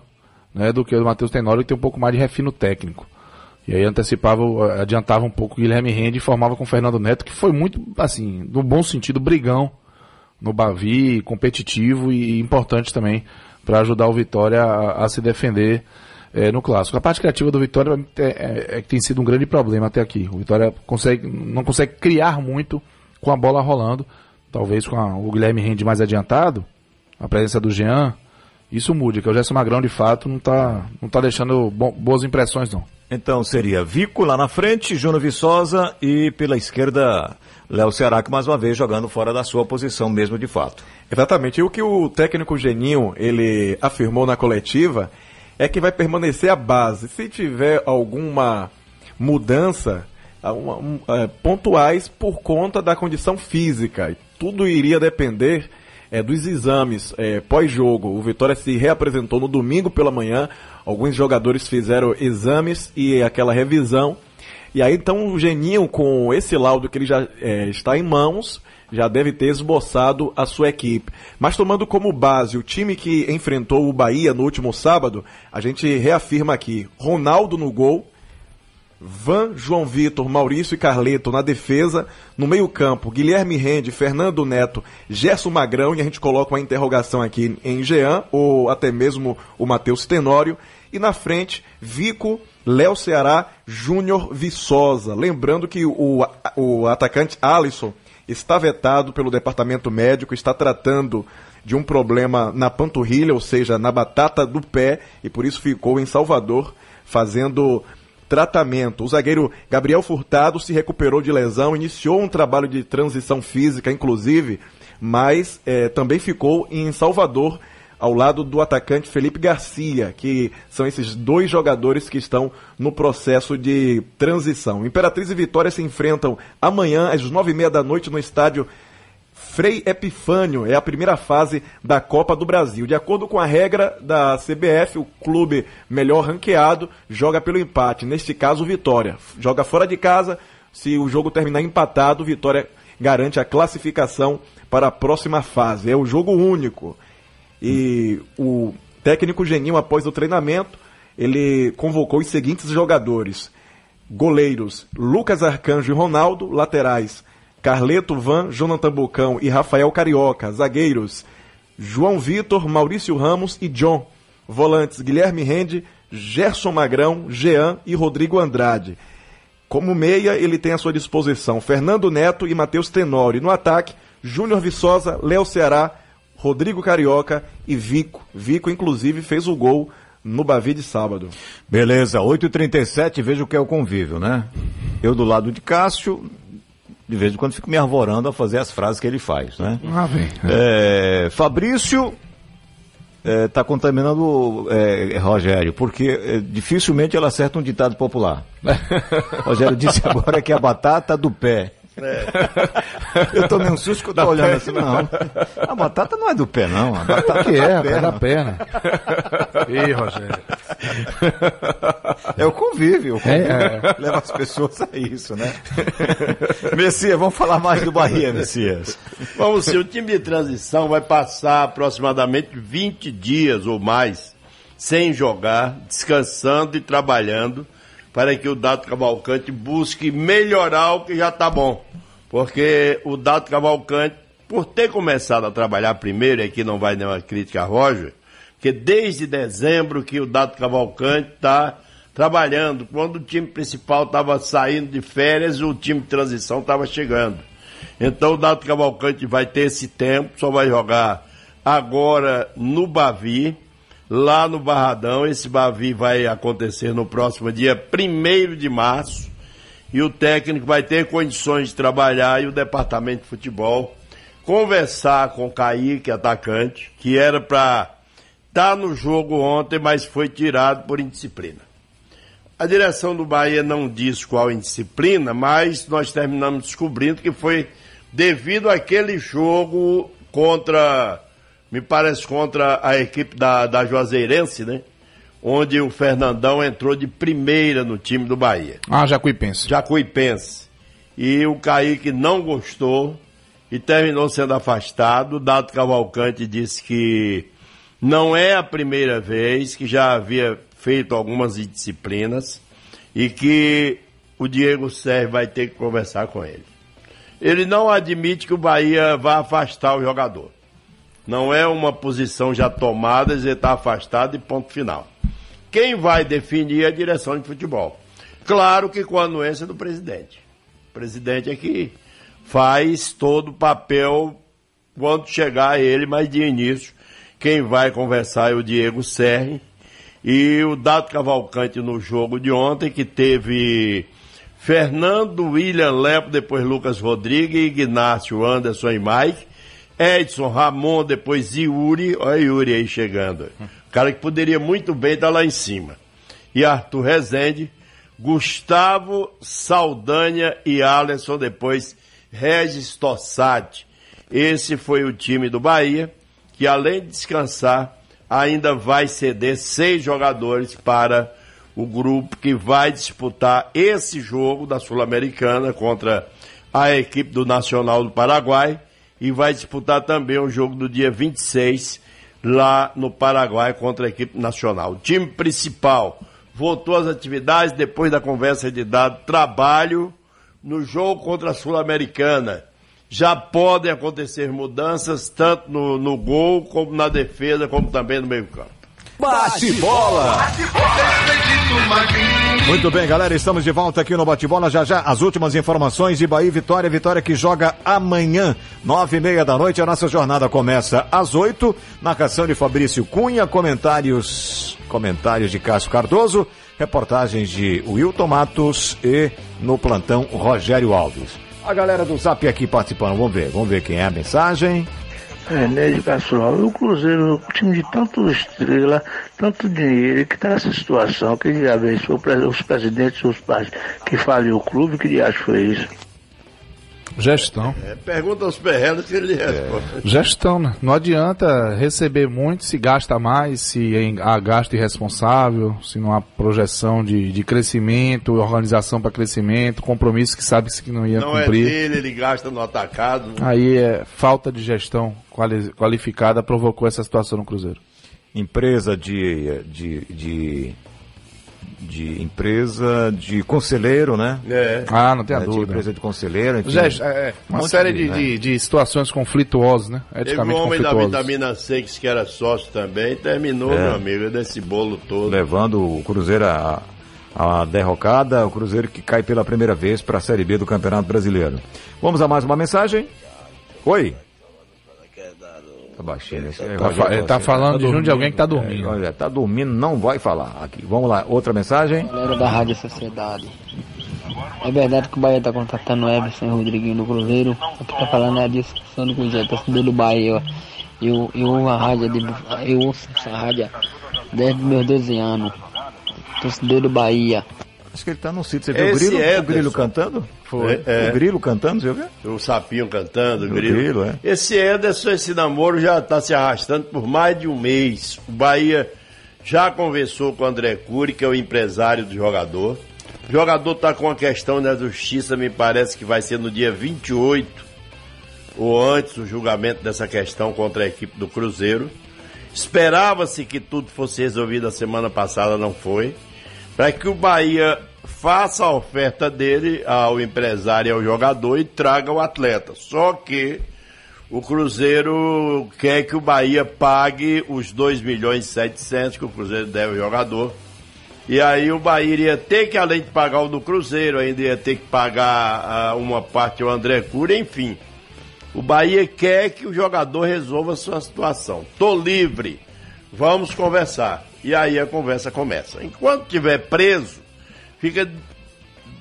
né, do que o do Matheus Tenório, que tem um pouco mais de refino técnico. E aí antecipava, adiantava um pouco o Guilherme Rende e formava com o Fernando Neto, que foi muito, assim, no bom sentido, brigão no Bavi, competitivo e importante também para ajudar o Vitória a, a se defender é, no clássico. A parte criativa do Vitória é, é, é, que tem sido um grande problema até aqui. O Vitória consegue, não consegue criar muito com a bola rolando. Talvez com a, o Guilherme Rende mais adiantado, a presença do Jean, isso mude, que o Gerson Magrão de fato não está não tá deixando bo boas impressões não. Então seria Vico lá na frente, Júnior Viçosa e pela esquerda Léo Ceará, que mais uma vez jogando fora da sua posição mesmo de fato. Exatamente. E o que o técnico Geninho ele afirmou na coletiva é que vai permanecer a base. Se tiver alguma mudança, uma, um, é, pontuais por conta da condição física, tudo iria depender é, dos exames é, pós-jogo. O Vitória se reapresentou no domingo pela manhã. Alguns jogadores fizeram exames e aquela revisão. E aí então o Geninho, com esse laudo que ele já é, está em mãos, já deve ter esboçado a sua equipe. Mas tomando como base o time que enfrentou o Bahia no último sábado, a gente reafirma aqui: Ronaldo no gol, Van, João Vitor, Maurício e Carleto na defesa. No meio-campo, Guilherme Rende, Fernando Neto, Gerson Magrão, e a gente coloca uma interrogação aqui em Jean, ou até mesmo o Matheus Tenório. E na frente, Vico, Léo Ceará, Júnior Viçosa. Lembrando que o, o atacante Alisson está vetado pelo departamento médico, está tratando de um problema na panturrilha, ou seja, na batata do pé, e por isso ficou em Salvador fazendo tratamento. O zagueiro Gabriel Furtado se recuperou de lesão, iniciou um trabalho de transição física, inclusive, mas é, também ficou em Salvador ao lado do atacante Felipe Garcia, que são esses dois jogadores que estão no processo de transição. Imperatriz e Vitória se enfrentam amanhã às nove e meia da noite no estádio Frei Epifânio. É a primeira fase da Copa do Brasil. De acordo com a regra da CBF, o clube melhor ranqueado joga pelo empate. Neste caso, Vitória. Joga fora de casa. Se o jogo terminar empatado, Vitória garante a classificação para a próxima fase. É o jogo único. E o técnico Geninho, após o treinamento, ele convocou os seguintes jogadores: goleiros Lucas Arcanjo e Ronaldo, laterais Carleto Van, Jonathan Bucão e Rafael Carioca, zagueiros João Vitor, Maurício Ramos e John, volantes Guilherme Rende, Gerson Magrão, Jean e Rodrigo Andrade. Como meia, ele tem à sua disposição Fernando Neto e Matheus Tenório. No ataque, Júnior Viçosa, Léo Ceará, Rodrigo Carioca e Vico. Vico, inclusive, fez o gol no Bavi de sábado. Beleza, 8h37, veja o que é o convívio, né? Eu do lado de Cássio, de vez em quando fico me arvorando a fazer as frases que ele faz, né? Ah, vem. É, Fabrício está contaminando é, Rogério, porque é, dificilmente ela acerta um ditado popular. Rogério disse agora que a batata do pé. É. Eu tomei um susto que eu tô da olhando pé, assim, não. A batata não é do pé, não. A batata que é, é da perna. Ih, Rogério. É o convívio, o convívio é, é. leva as pessoas a isso, né? Messias, vamos falar mais do Bahia, Messias. Vamos sim, o time de transição vai passar aproximadamente 20 dias ou mais sem jogar, descansando e trabalhando para que o Dado Cavalcante busque melhorar o que já está bom. Porque o Dado Cavalcante, por ter começado a trabalhar primeiro, e aqui não vai nenhuma crítica a Roger, que desde dezembro que o Dado Cavalcante está trabalhando. Quando o time principal estava saindo de férias, o time de transição estava chegando. Então o Dado Cavalcante vai ter esse tempo, só vai jogar agora no Bavi lá no Barradão. Esse Bavi vai acontecer no próximo dia 1 de março. E o técnico vai ter condições de trabalhar e o departamento de futebol conversar com o Kaique, atacante, que era para estar tá no jogo ontem, mas foi tirado por indisciplina. A direção do Bahia não diz qual indisciplina, mas nós terminamos descobrindo que foi devido àquele jogo contra me parece contra a equipe da, da Juazeirense, né? Onde o Fernandão entrou de primeira no time do Bahia. Ah, Jacuipense. Jacuipense. E o Kaique não gostou e terminou sendo afastado. Dado Cavalcante disse que não é a primeira vez que já havia feito algumas indisciplinas e que o Diego Sérgio vai ter que conversar com ele. Ele não admite que o Bahia vá afastar o jogador. Não é uma posição já tomada, ele está afastado e ponto final. Quem vai definir é a direção de futebol. Claro que com a anuência do presidente. O presidente é que faz todo o papel quando chegar ele, mas de início, quem vai conversar é o Diego Serri e o Dado Cavalcante no jogo de ontem, que teve Fernando, William Lepo, depois Lucas Rodrigues, Ignácio, Anderson e Mike, Edson, Ramon, depois Yuri, olha Yuri aí chegando. Cara que poderia muito bem estar lá em cima. E Arthur Rezende, Gustavo, Saldanha e Alisson, depois Regis Tossati. Esse foi o time do Bahia, que além de descansar, ainda vai ceder seis jogadores para o grupo que vai disputar esse jogo da Sul-Americana contra a equipe do Nacional do Paraguai e vai disputar também o jogo do dia 26 lá no Paraguai contra a equipe nacional. O time principal voltou às atividades depois da conversa de dado trabalho no jogo contra a Sul-Americana. Já podem acontecer mudanças tanto no, no gol, como na defesa, como também no meio-campo. Bate bola! Muito bem, galera, estamos de volta aqui no Bate-Bola. Já já as últimas informações de Bahia Vitória. Vitória que joga amanhã, nove e meia da noite. A nossa jornada começa às oito. Narração de Fabrício Cunha, comentários, comentários de Cássio Cardoso, reportagens de Wilton Matos e no plantão Rogério Alves. A galera do Zap aqui participando. Vamos ver, vamos ver quem é a mensagem. É, Nélio Pessoal, o Cruzeiro, um time de tanto estrela, tanto dinheiro, que está nessa situação, que já vê os presidentes, os pais que faliu o clube, que diacho foi isso? Gestão. É, pergunta aos perrelos que ele responde. Gestão, né? Não adianta receber muito se gasta mais, se em- há gasto irresponsável, se não há projeção de, de crescimento, organização para crescimento, compromisso que sabe que não ia Não é cumprir. dele, ele gasta no atacado. Aí é falta de gestão quali- qualificada provocou essa situação no Cruzeiro. Empresa de, de, de, de empresa de conselheiro, né? É. Ah, não tenha É, de dúvida. empresa de conselheiro, enfim. É, é, uma Um série de, né? de, de situações conflituosas, né? Teve um Eticamente homem da vitamina C que era sócio também, terminou, É. meu amigo, desse bolo todo. levando o Cruzeiro a, a derrocada, o Cruzeiro que cai pela primeira vez para a Série B do Campeonato Brasileiro. Vamos a mais uma mensagem? Oi? Tá baixinho esse Tá fa- ele tá falando de um de alguém que tá dormindo. É, tá dormindo, não vai falar aqui. Vamos lá, outra mensagem. Galera da Rádio Sociedade. É verdade que o Bahia tá contratando o Everson o Rodriguinho do Cruzeiro. Aqui tá falando é a discussão do Cruzeiro, torcedor do Bahia. Eu, eu ouço a rádio, de, eu ouço essa rádio desde meus 12 anos. Torcedor do Bahia. Acho que ele tá no sítio. Você viu o Esse grilo, Ederson. o grilo cantando? Foi. É. O grilo cantando, você viu? O sapinho cantando, o O grilo. grilo, é. Esse Ederson, esse namoro já está se arrastando por mais de um mês. O Bahia já conversou com o André Cury, que é o empresário do jogador. O jogador está com a questão da justiça, me parece que vai ser no dia 28, ou antes, o julgamento dessa questão contra a equipe do Cruzeiro. Esperava-se que tudo fosse resolvido a semana passada, não foi. Para que o Bahia faça a oferta dele ao empresário e ao jogador e traga o atleta. Só que o Cruzeiro quer que o Bahia pague os 2 milhões e 700 que o Cruzeiro deve ao jogador. E aí o Bahia iria ter que, além de pagar o do Cruzeiro, ainda ia ter que pagar ah, uma parte ao André Cury, enfim. O Bahia quer que o jogador resolva a sua situação. Tô livre, vamos conversar. E aí a conversa começa. Enquanto tiver preso, fica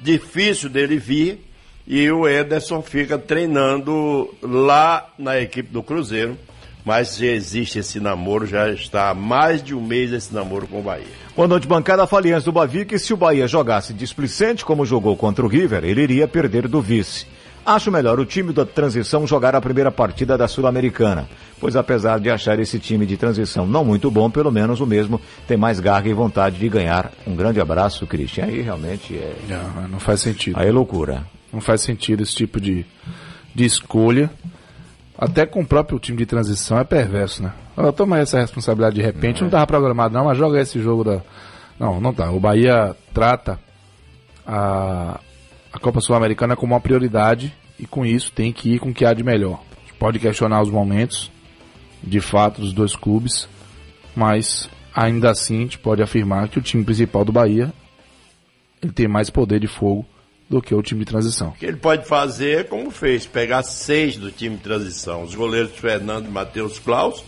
difícil dele vir e o Ederson fica treinando lá na equipe do Cruzeiro. Mas já existe esse namoro, já está há mais de um mês esse namoro com o Bahia. Boa noite, bancada Faliantes do Bavi, que se o Bahia jogasse displicente como jogou contra o River, ele iria perder do vice. Acho melhor o time da transição jogar a primeira partida da Sul-Americana, pois apesar de achar esse time de transição não muito bom, pelo menos o mesmo tem mais garra e vontade de ganhar. Um grande abraço, Christian. Aí realmente é. Não, não faz sentido. Aí é loucura. Não faz sentido esse tipo de, de escolha. Até com o próprio time de transição é perverso, né? Toma essa responsabilidade de repente, não estava programado não, mas joga esse jogo da. Não, não tá. O Bahia trata a, a Copa Sul-Americana como uma prioridade e com isso tem que ir com o que há de melhor. A gente pode questionar os momentos, de fato, dos dois clubes, mas ainda assim a gente pode afirmar que o time principal do Bahia ele tem mais poder de fogo do que o time de transição. O que ele pode fazer é como fez, pegar seis do time de transição. Os goleiros Fernando e Matheus Klaus,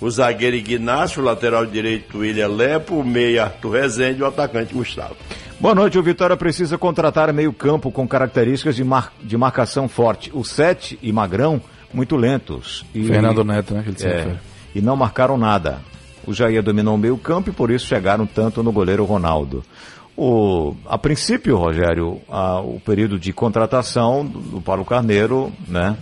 o zagueiro Ignacio, o lateral direito William Lepo, o meia Arthur Rezende e o atacante Gustavo. Boa noite, o Vitória precisa contratar meio campo com características de, mar- de marcação forte. O Sete e Magrão, muito lentos. E, Fernando Neto, né? Que ele É, e não marcaram nada. O Jair dominou o meio campo e por isso chegaram tanto no goleiro Ronaldo. O, a princípio, Rogério, a- o período de contratação do, do Paulo Carneiro, né?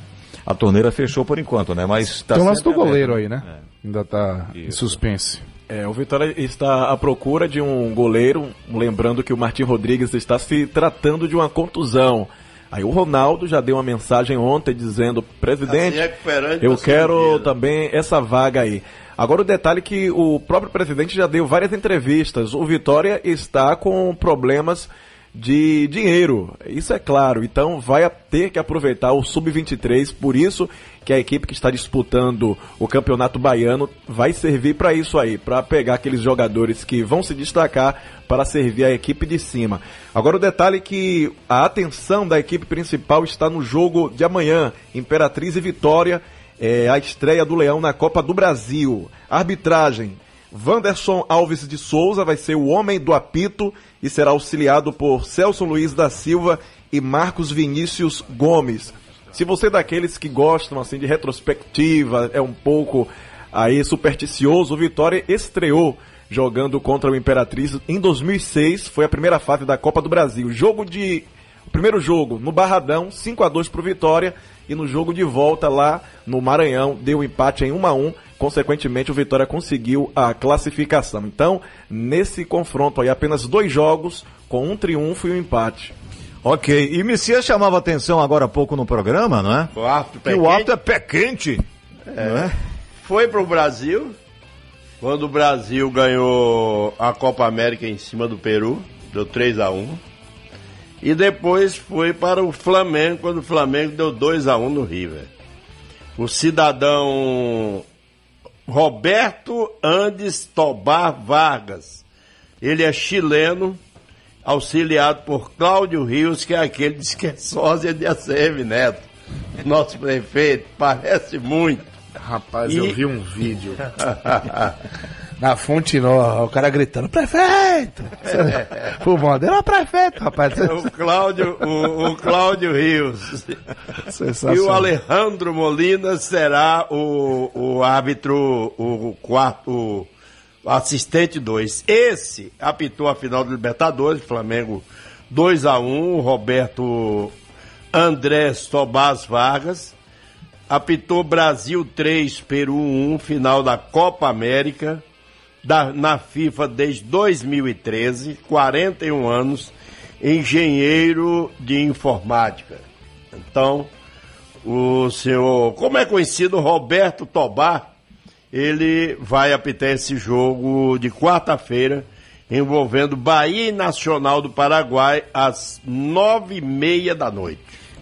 A torneira fechou por enquanto, né? Mas tá Tem o lance do goleiro aí, né? Ainda tá em suspense. É, o Vitória está à procura de um goleiro, lembrando que o Martim Rodrigues está se tratando de uma contusão. Aí o Ronaldo já deu uma mensagem ontem dizendo, presidente, se recuperando eu quero cirurgia, né?" também essa vaga aí. Agora o detalhe é que o próprio presidente já deu várias entrevistas. O Vitória está com problemas de dinheiro, isso é claro. Então vai ter que aproveitar o sub-23, por isso que a equipe que está disputando o Campeonato Baiano vai servir para isso aí, para pegar aqueles jogadores que vão se destacar para servir a equipe de cima. Agora o detalhe é que a atenção da equipe principal está no jogo de amanhã, Imperatriz e Vitória, é a estreia do Leão na Copa do Brasil. Arbitragem Wanderson Alves de Souza vai ser o homem do apito e será auxiliado por Celso Luiz da Silva e Marcos Vinícius Gomes. Se você é daqueles que gostam assim de retrospectiva, é um pouco aí supersticioso, o Vitória estreou jogando contra o Imperatriz em 2006, foi a primeira fase da Copa do Brasil. Jogo de primeiro jogo no Barradão, 5 a 2 para o Vitória e no jogo de volta lá no Maranhão deu empate em 1 a 1. Consequentemente, o Vitória conseguiu a classificação. Então, nesse confronto aí, apenas dois jogos com um triunfo e um empate. Ok, e Messias chamava atenção agora há pouco no programa, não é? O árbitro Que o árbitro é pé quente. É. Não é? Foi para o Brasil, quando o Brasil ganhou a Copa América em cima do Peru, deu 3 a 1 E depois foi para o Flamengo, quando o Flamengo deu 2 a 1 no River. O cidadão Roberto Andes Tobar Vargas. Ele é chileno, auxiliado por Cláudio Rios, que é aquele que diz que é sósia de ACM Neto. Nosso prefeito, parece muito. Rapaz, E- eu vi um vídeo na fonte nova, o cara gritando, prefeito! Pô, bandeira, prefeito, rapaz. o Cláudio, o, o Cláudio Rios. E o Alejandro Molina será o, o árbitro, o quarto, o assistente 2. Esse apitou a final do Libertadores, Flamengo 2 a 1 o Roberto Andrés Tobás Vargas. Apitou Brasil 3, Peru 1, final da Copa América, da- na FIFA desde 2013, 41 anos, engenheiro de informática. Então, o senhor, como é conhecido, Roberto Tobar, ele vai apitar esse jogo de quarta-feira, envolvendo Bahia e Nacional do Paraguai, às nove e meia da noite.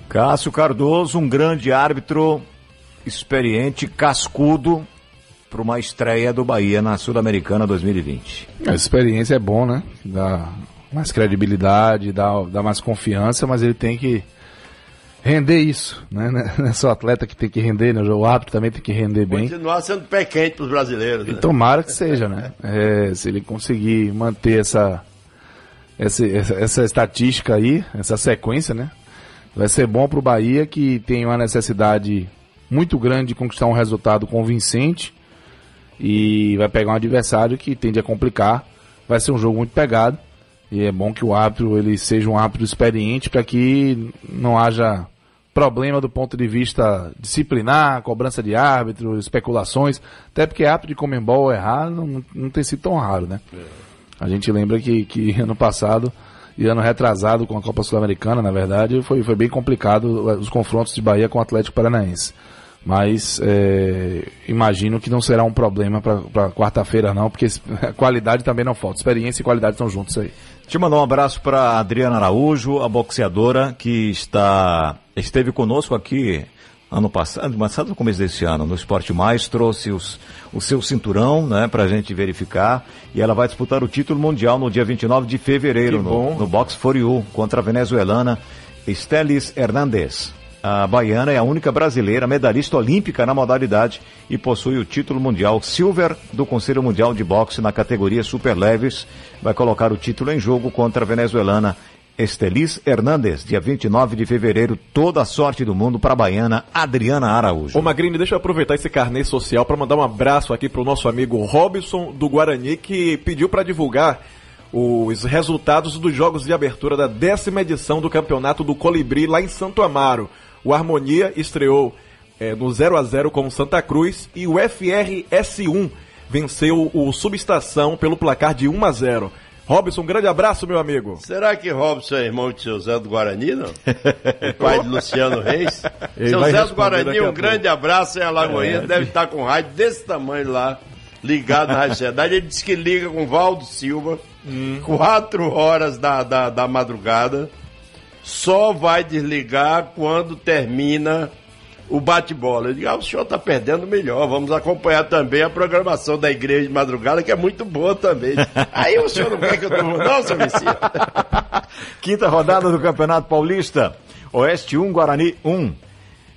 Cássio Cardoso, um grande árbitro, experiente, cascudo, para uma estreia do Bahia na Sul-Americana 2020. A experiência é bom, né? Dá mais credibilidade, dá, dá mais confiança, mas ele tem que render isso, né? Não é só o atleta que tem que render, né? O árbitro também tem que render bem. Continuar sendo pé quente para os brasileiros. E né? tomara que seja, né? É, se ele conseguir manter essa, essa, essa, essa estatística aí, essa sequência, né? Vai ser bom pro Bahia que tem uma necessidade muito grande de conquistar um resultado convincente e vai pegar um adversário que tende a complicar. Vai ser um jogo muito pegado e é bom que o árbitro ele seja um árbitro experiente para que não haja problema do ponto de vista disciplinar, cobrança de árbitro, especulações. Até porque árbitro de Comembol errar não, não tem sido tão raro, né? A gente lembra que, que ano passado e ano retrasado com a Copa Sul-Americana, na verdade, foi, foi bem complicado os confrontos de Bahia com o Atlético Paranaense. Mas é, imagino que não será um problema para quarta-feira, não, porque a qualidade também não falta. Experiência e qualidade estão juntos aí. Te mandar um abraço para Adriana Araújo, a boxeadora que está esteve conosco aqui ano passado, passado no começo desse ano, no Esporte Mais, trouxe os, o seu cinturão, né, pra gente verificar, e ela vai disputar o título mundial no dia 29 de fevereiro, no, no Box for You, contra a venezuelana Estelis Hernandez. A baiana é a única brasileira medalhista olímpica na modalidade e possui o título mundial Silver do Conselho Mundial de Boxe na categoria Super Leves. Vai colocar o título em jogo contra a venezuelana Estelis Hernandez, dia 29 de fevereiro. Toda a sorte do mundo para a baiana Adriana Araújo. Ô Magrini, deixa eu aproveitar esse carnê social para mandar um abraço aqui pro nosso amigo Robson do Guarani, que pediu para divulgar os resultados dos jogos de abertura da décima edição do Campeonato do Colibri lá em Santo Amaro. O Harmonia estreou eh, no 0 a 0 com o Santa Cruz e o FRS1 venceu o Subestação pelo placar de 1 a 0. Robson, um grande abraço, meu amigo. Será que Robson é irmão de seu Zé do Guarani, não? O pai de Luciano Reis? Ele seu Zé do Guarani, um grande abraço em Alagoinha, É. deve estar com rádio desse tamanho lá, ligado na Rádio Sociedade. Ele disse que liga com Valdo Silva, Hum. quatro horas da, da, da madrugada, só vai desligar quando termina o bate-bola. Eu digo, ah, o senhor está perdendo melhor, vamos acompanhar também a programação da igreja de madrugada, que é muito boa também. Aí o senhor não quer que eu durma, não, seu Messias? Quinta rodada do Campeonato Paulista. Oeste 1, Guarani 1.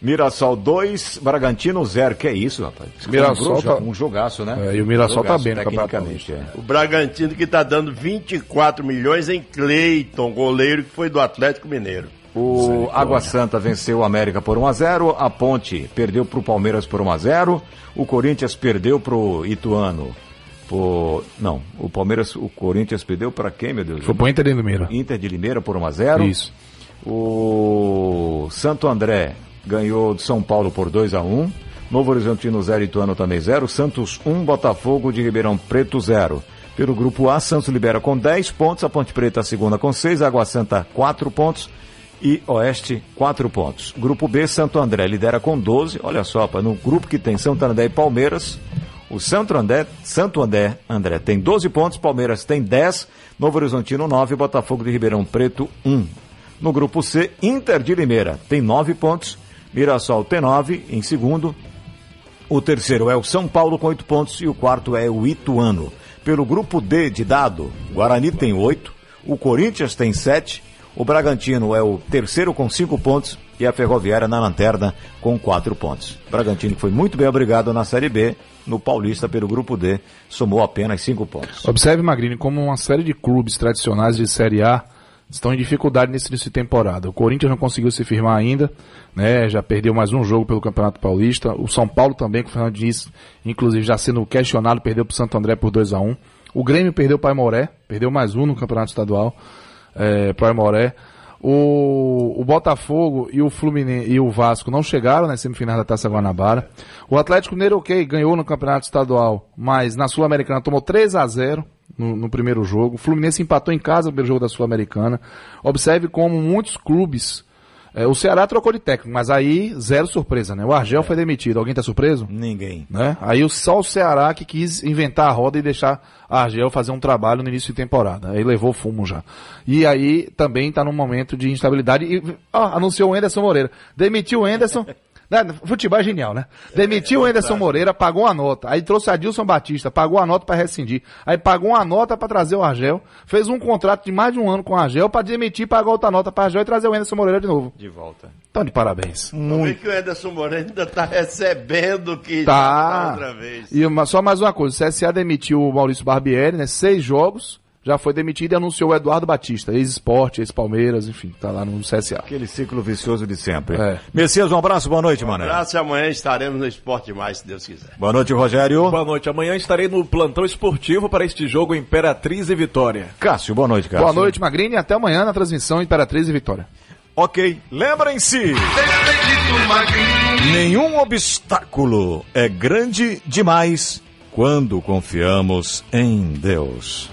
Mirassol 2, Bragantino 0. Que é isso, rapaz? Isso foi Mirassol um, tá- um jogaço, né? É, e o Mirassol tá Jogaço, bem no Campeonato tecnicamente, é. O Bragantino que está dando 24 milhões em Cleiton, goleiro que foi do Atlético Mineiro. O Água Santa venceu o América por 1 a 0, a Ponte perdeu para o Palmeiras por 1 a 0, o Corinthians perdeu para o Ituano por não, o Palmeiras, o Corinthians perdeu para quem, meu Deus? Foi pro Inter de Limeira. Inter de Limeira por 1 a 0. Isso. O Santo André ganhou de São Paulo por 2 a 1. Novo Horizontino 0, Ituano também 0. Santos 1, Botafogo de Ribeirão Preto 0. Pelo grupo A, Santos libera com 10 pontos, a Ponte Preta a segunda com 6, Água Santa 4 pontos e Oeste 4 pontos. Grupo B, Santo André lidera com 12. Olha só, no grupo que tem Santo André e Palmeiras, o Santo André, Santo André, André tem 12 pontos, Palmeiras tem 10, Novo Horizontino 9, Botafogo de Ribeirão Preto 1. No grupo C, Inter de Limeira tem 9 pontos, Mirassol tem 9 em segundo, o terceiro é o São Paulo com 8 pontos e o quarto é o Ituano. Pelo grupo D de dado, Guarani tem 8, o Corinthians tem 7, o Bragantino é o terceiro com 5 pontos e a Ferroviária na lanterna com 4 pontos. Bragantino foi muito bem obrigado na Série B, no Paulista pelo grupo D, somou apenas 5 pontos. Observe, Magrini, como uma série de clubes tradicionais de Série A estão em dificuldade nesse início de temporada. O Corinthians não conseguiu se firmar ainda, né? Já perdeu mais um jogo pelo Campeonato Paulista. O São Paulo também, com o Fernando Diniz, inclusive já sendo questionado, perdeu para o Santo André por 2 a 1 O Grêmio perdeu para o Aimoré, perdeu mais um no Campeonato Estadual é, para o Aimoré. O, o Botafogo e o Fluminense e o Vasco não chegaram nas semifinais da Taça Guanabara. O Atlético Mineiro, ok, ganhou no Campeonato Estadual, mas na Sul-Americana tomou 3 a 0 no, no primeiro jogo. O Fluminense empatou em casa no primeiro jogo da Sul-Americana. Observe como muitos clubes. é, o Ceará trocou de técnico, mas aí zero surpresa, né? O Argel foi demitido. Alguém tá surpreso? Ninguém. Né? Aí o- só o Ceará que quis inventar a roda e deixar a Argel fazer um trabalho no início de temporada. Aí levou fumo já. E aí também tá num momento de instabilidade. E ó, anunciou o Anderson Moreira. Demitiu o Anderson. Né, Futebol é genial, né? Demitiu o Anderson Moreira, pagou a nota. Aí trouxe Adilson Batista, pagou a nota para rescindir. Aí pagou uma nota para trazer o Argel. Fez um contrato de mais de um ano com o Argel para demitir, pagar outra nota para Argel e trazer o Anderson Moreira de novo. De volta. Então, de parabéns. Vamos ver que o Ederson Moreira ainda está recebendo o que Tá. já da outra vez. E uma- só mais uma coisa, o CSA demitiu o Maurício Barbieri, né? Seis jogos, já foi demitido e anunciou o Eduardo Batista, ex-esporte, ex-Palmeiras, enfim, tá lá no CSA. Aquele ciclo vicioso de sempre. É. Messias, um abraço, boa noite, Um Mané. abraço e amanhã estaremos no Esporte Mais, se Deus quiser. Boa noite, Rogério. Boa noite. Amanhã estarei no plantão esportivo para este jogo Imperatriz e Vitória. Cássio, boa noite, Cássio. Boa noite, Magrini, e até amanhã na transmissão Imperatriz e Vitória. Ok, lembrem-se. Nenhum obstáculo é grande demais quando confiamos em Deus.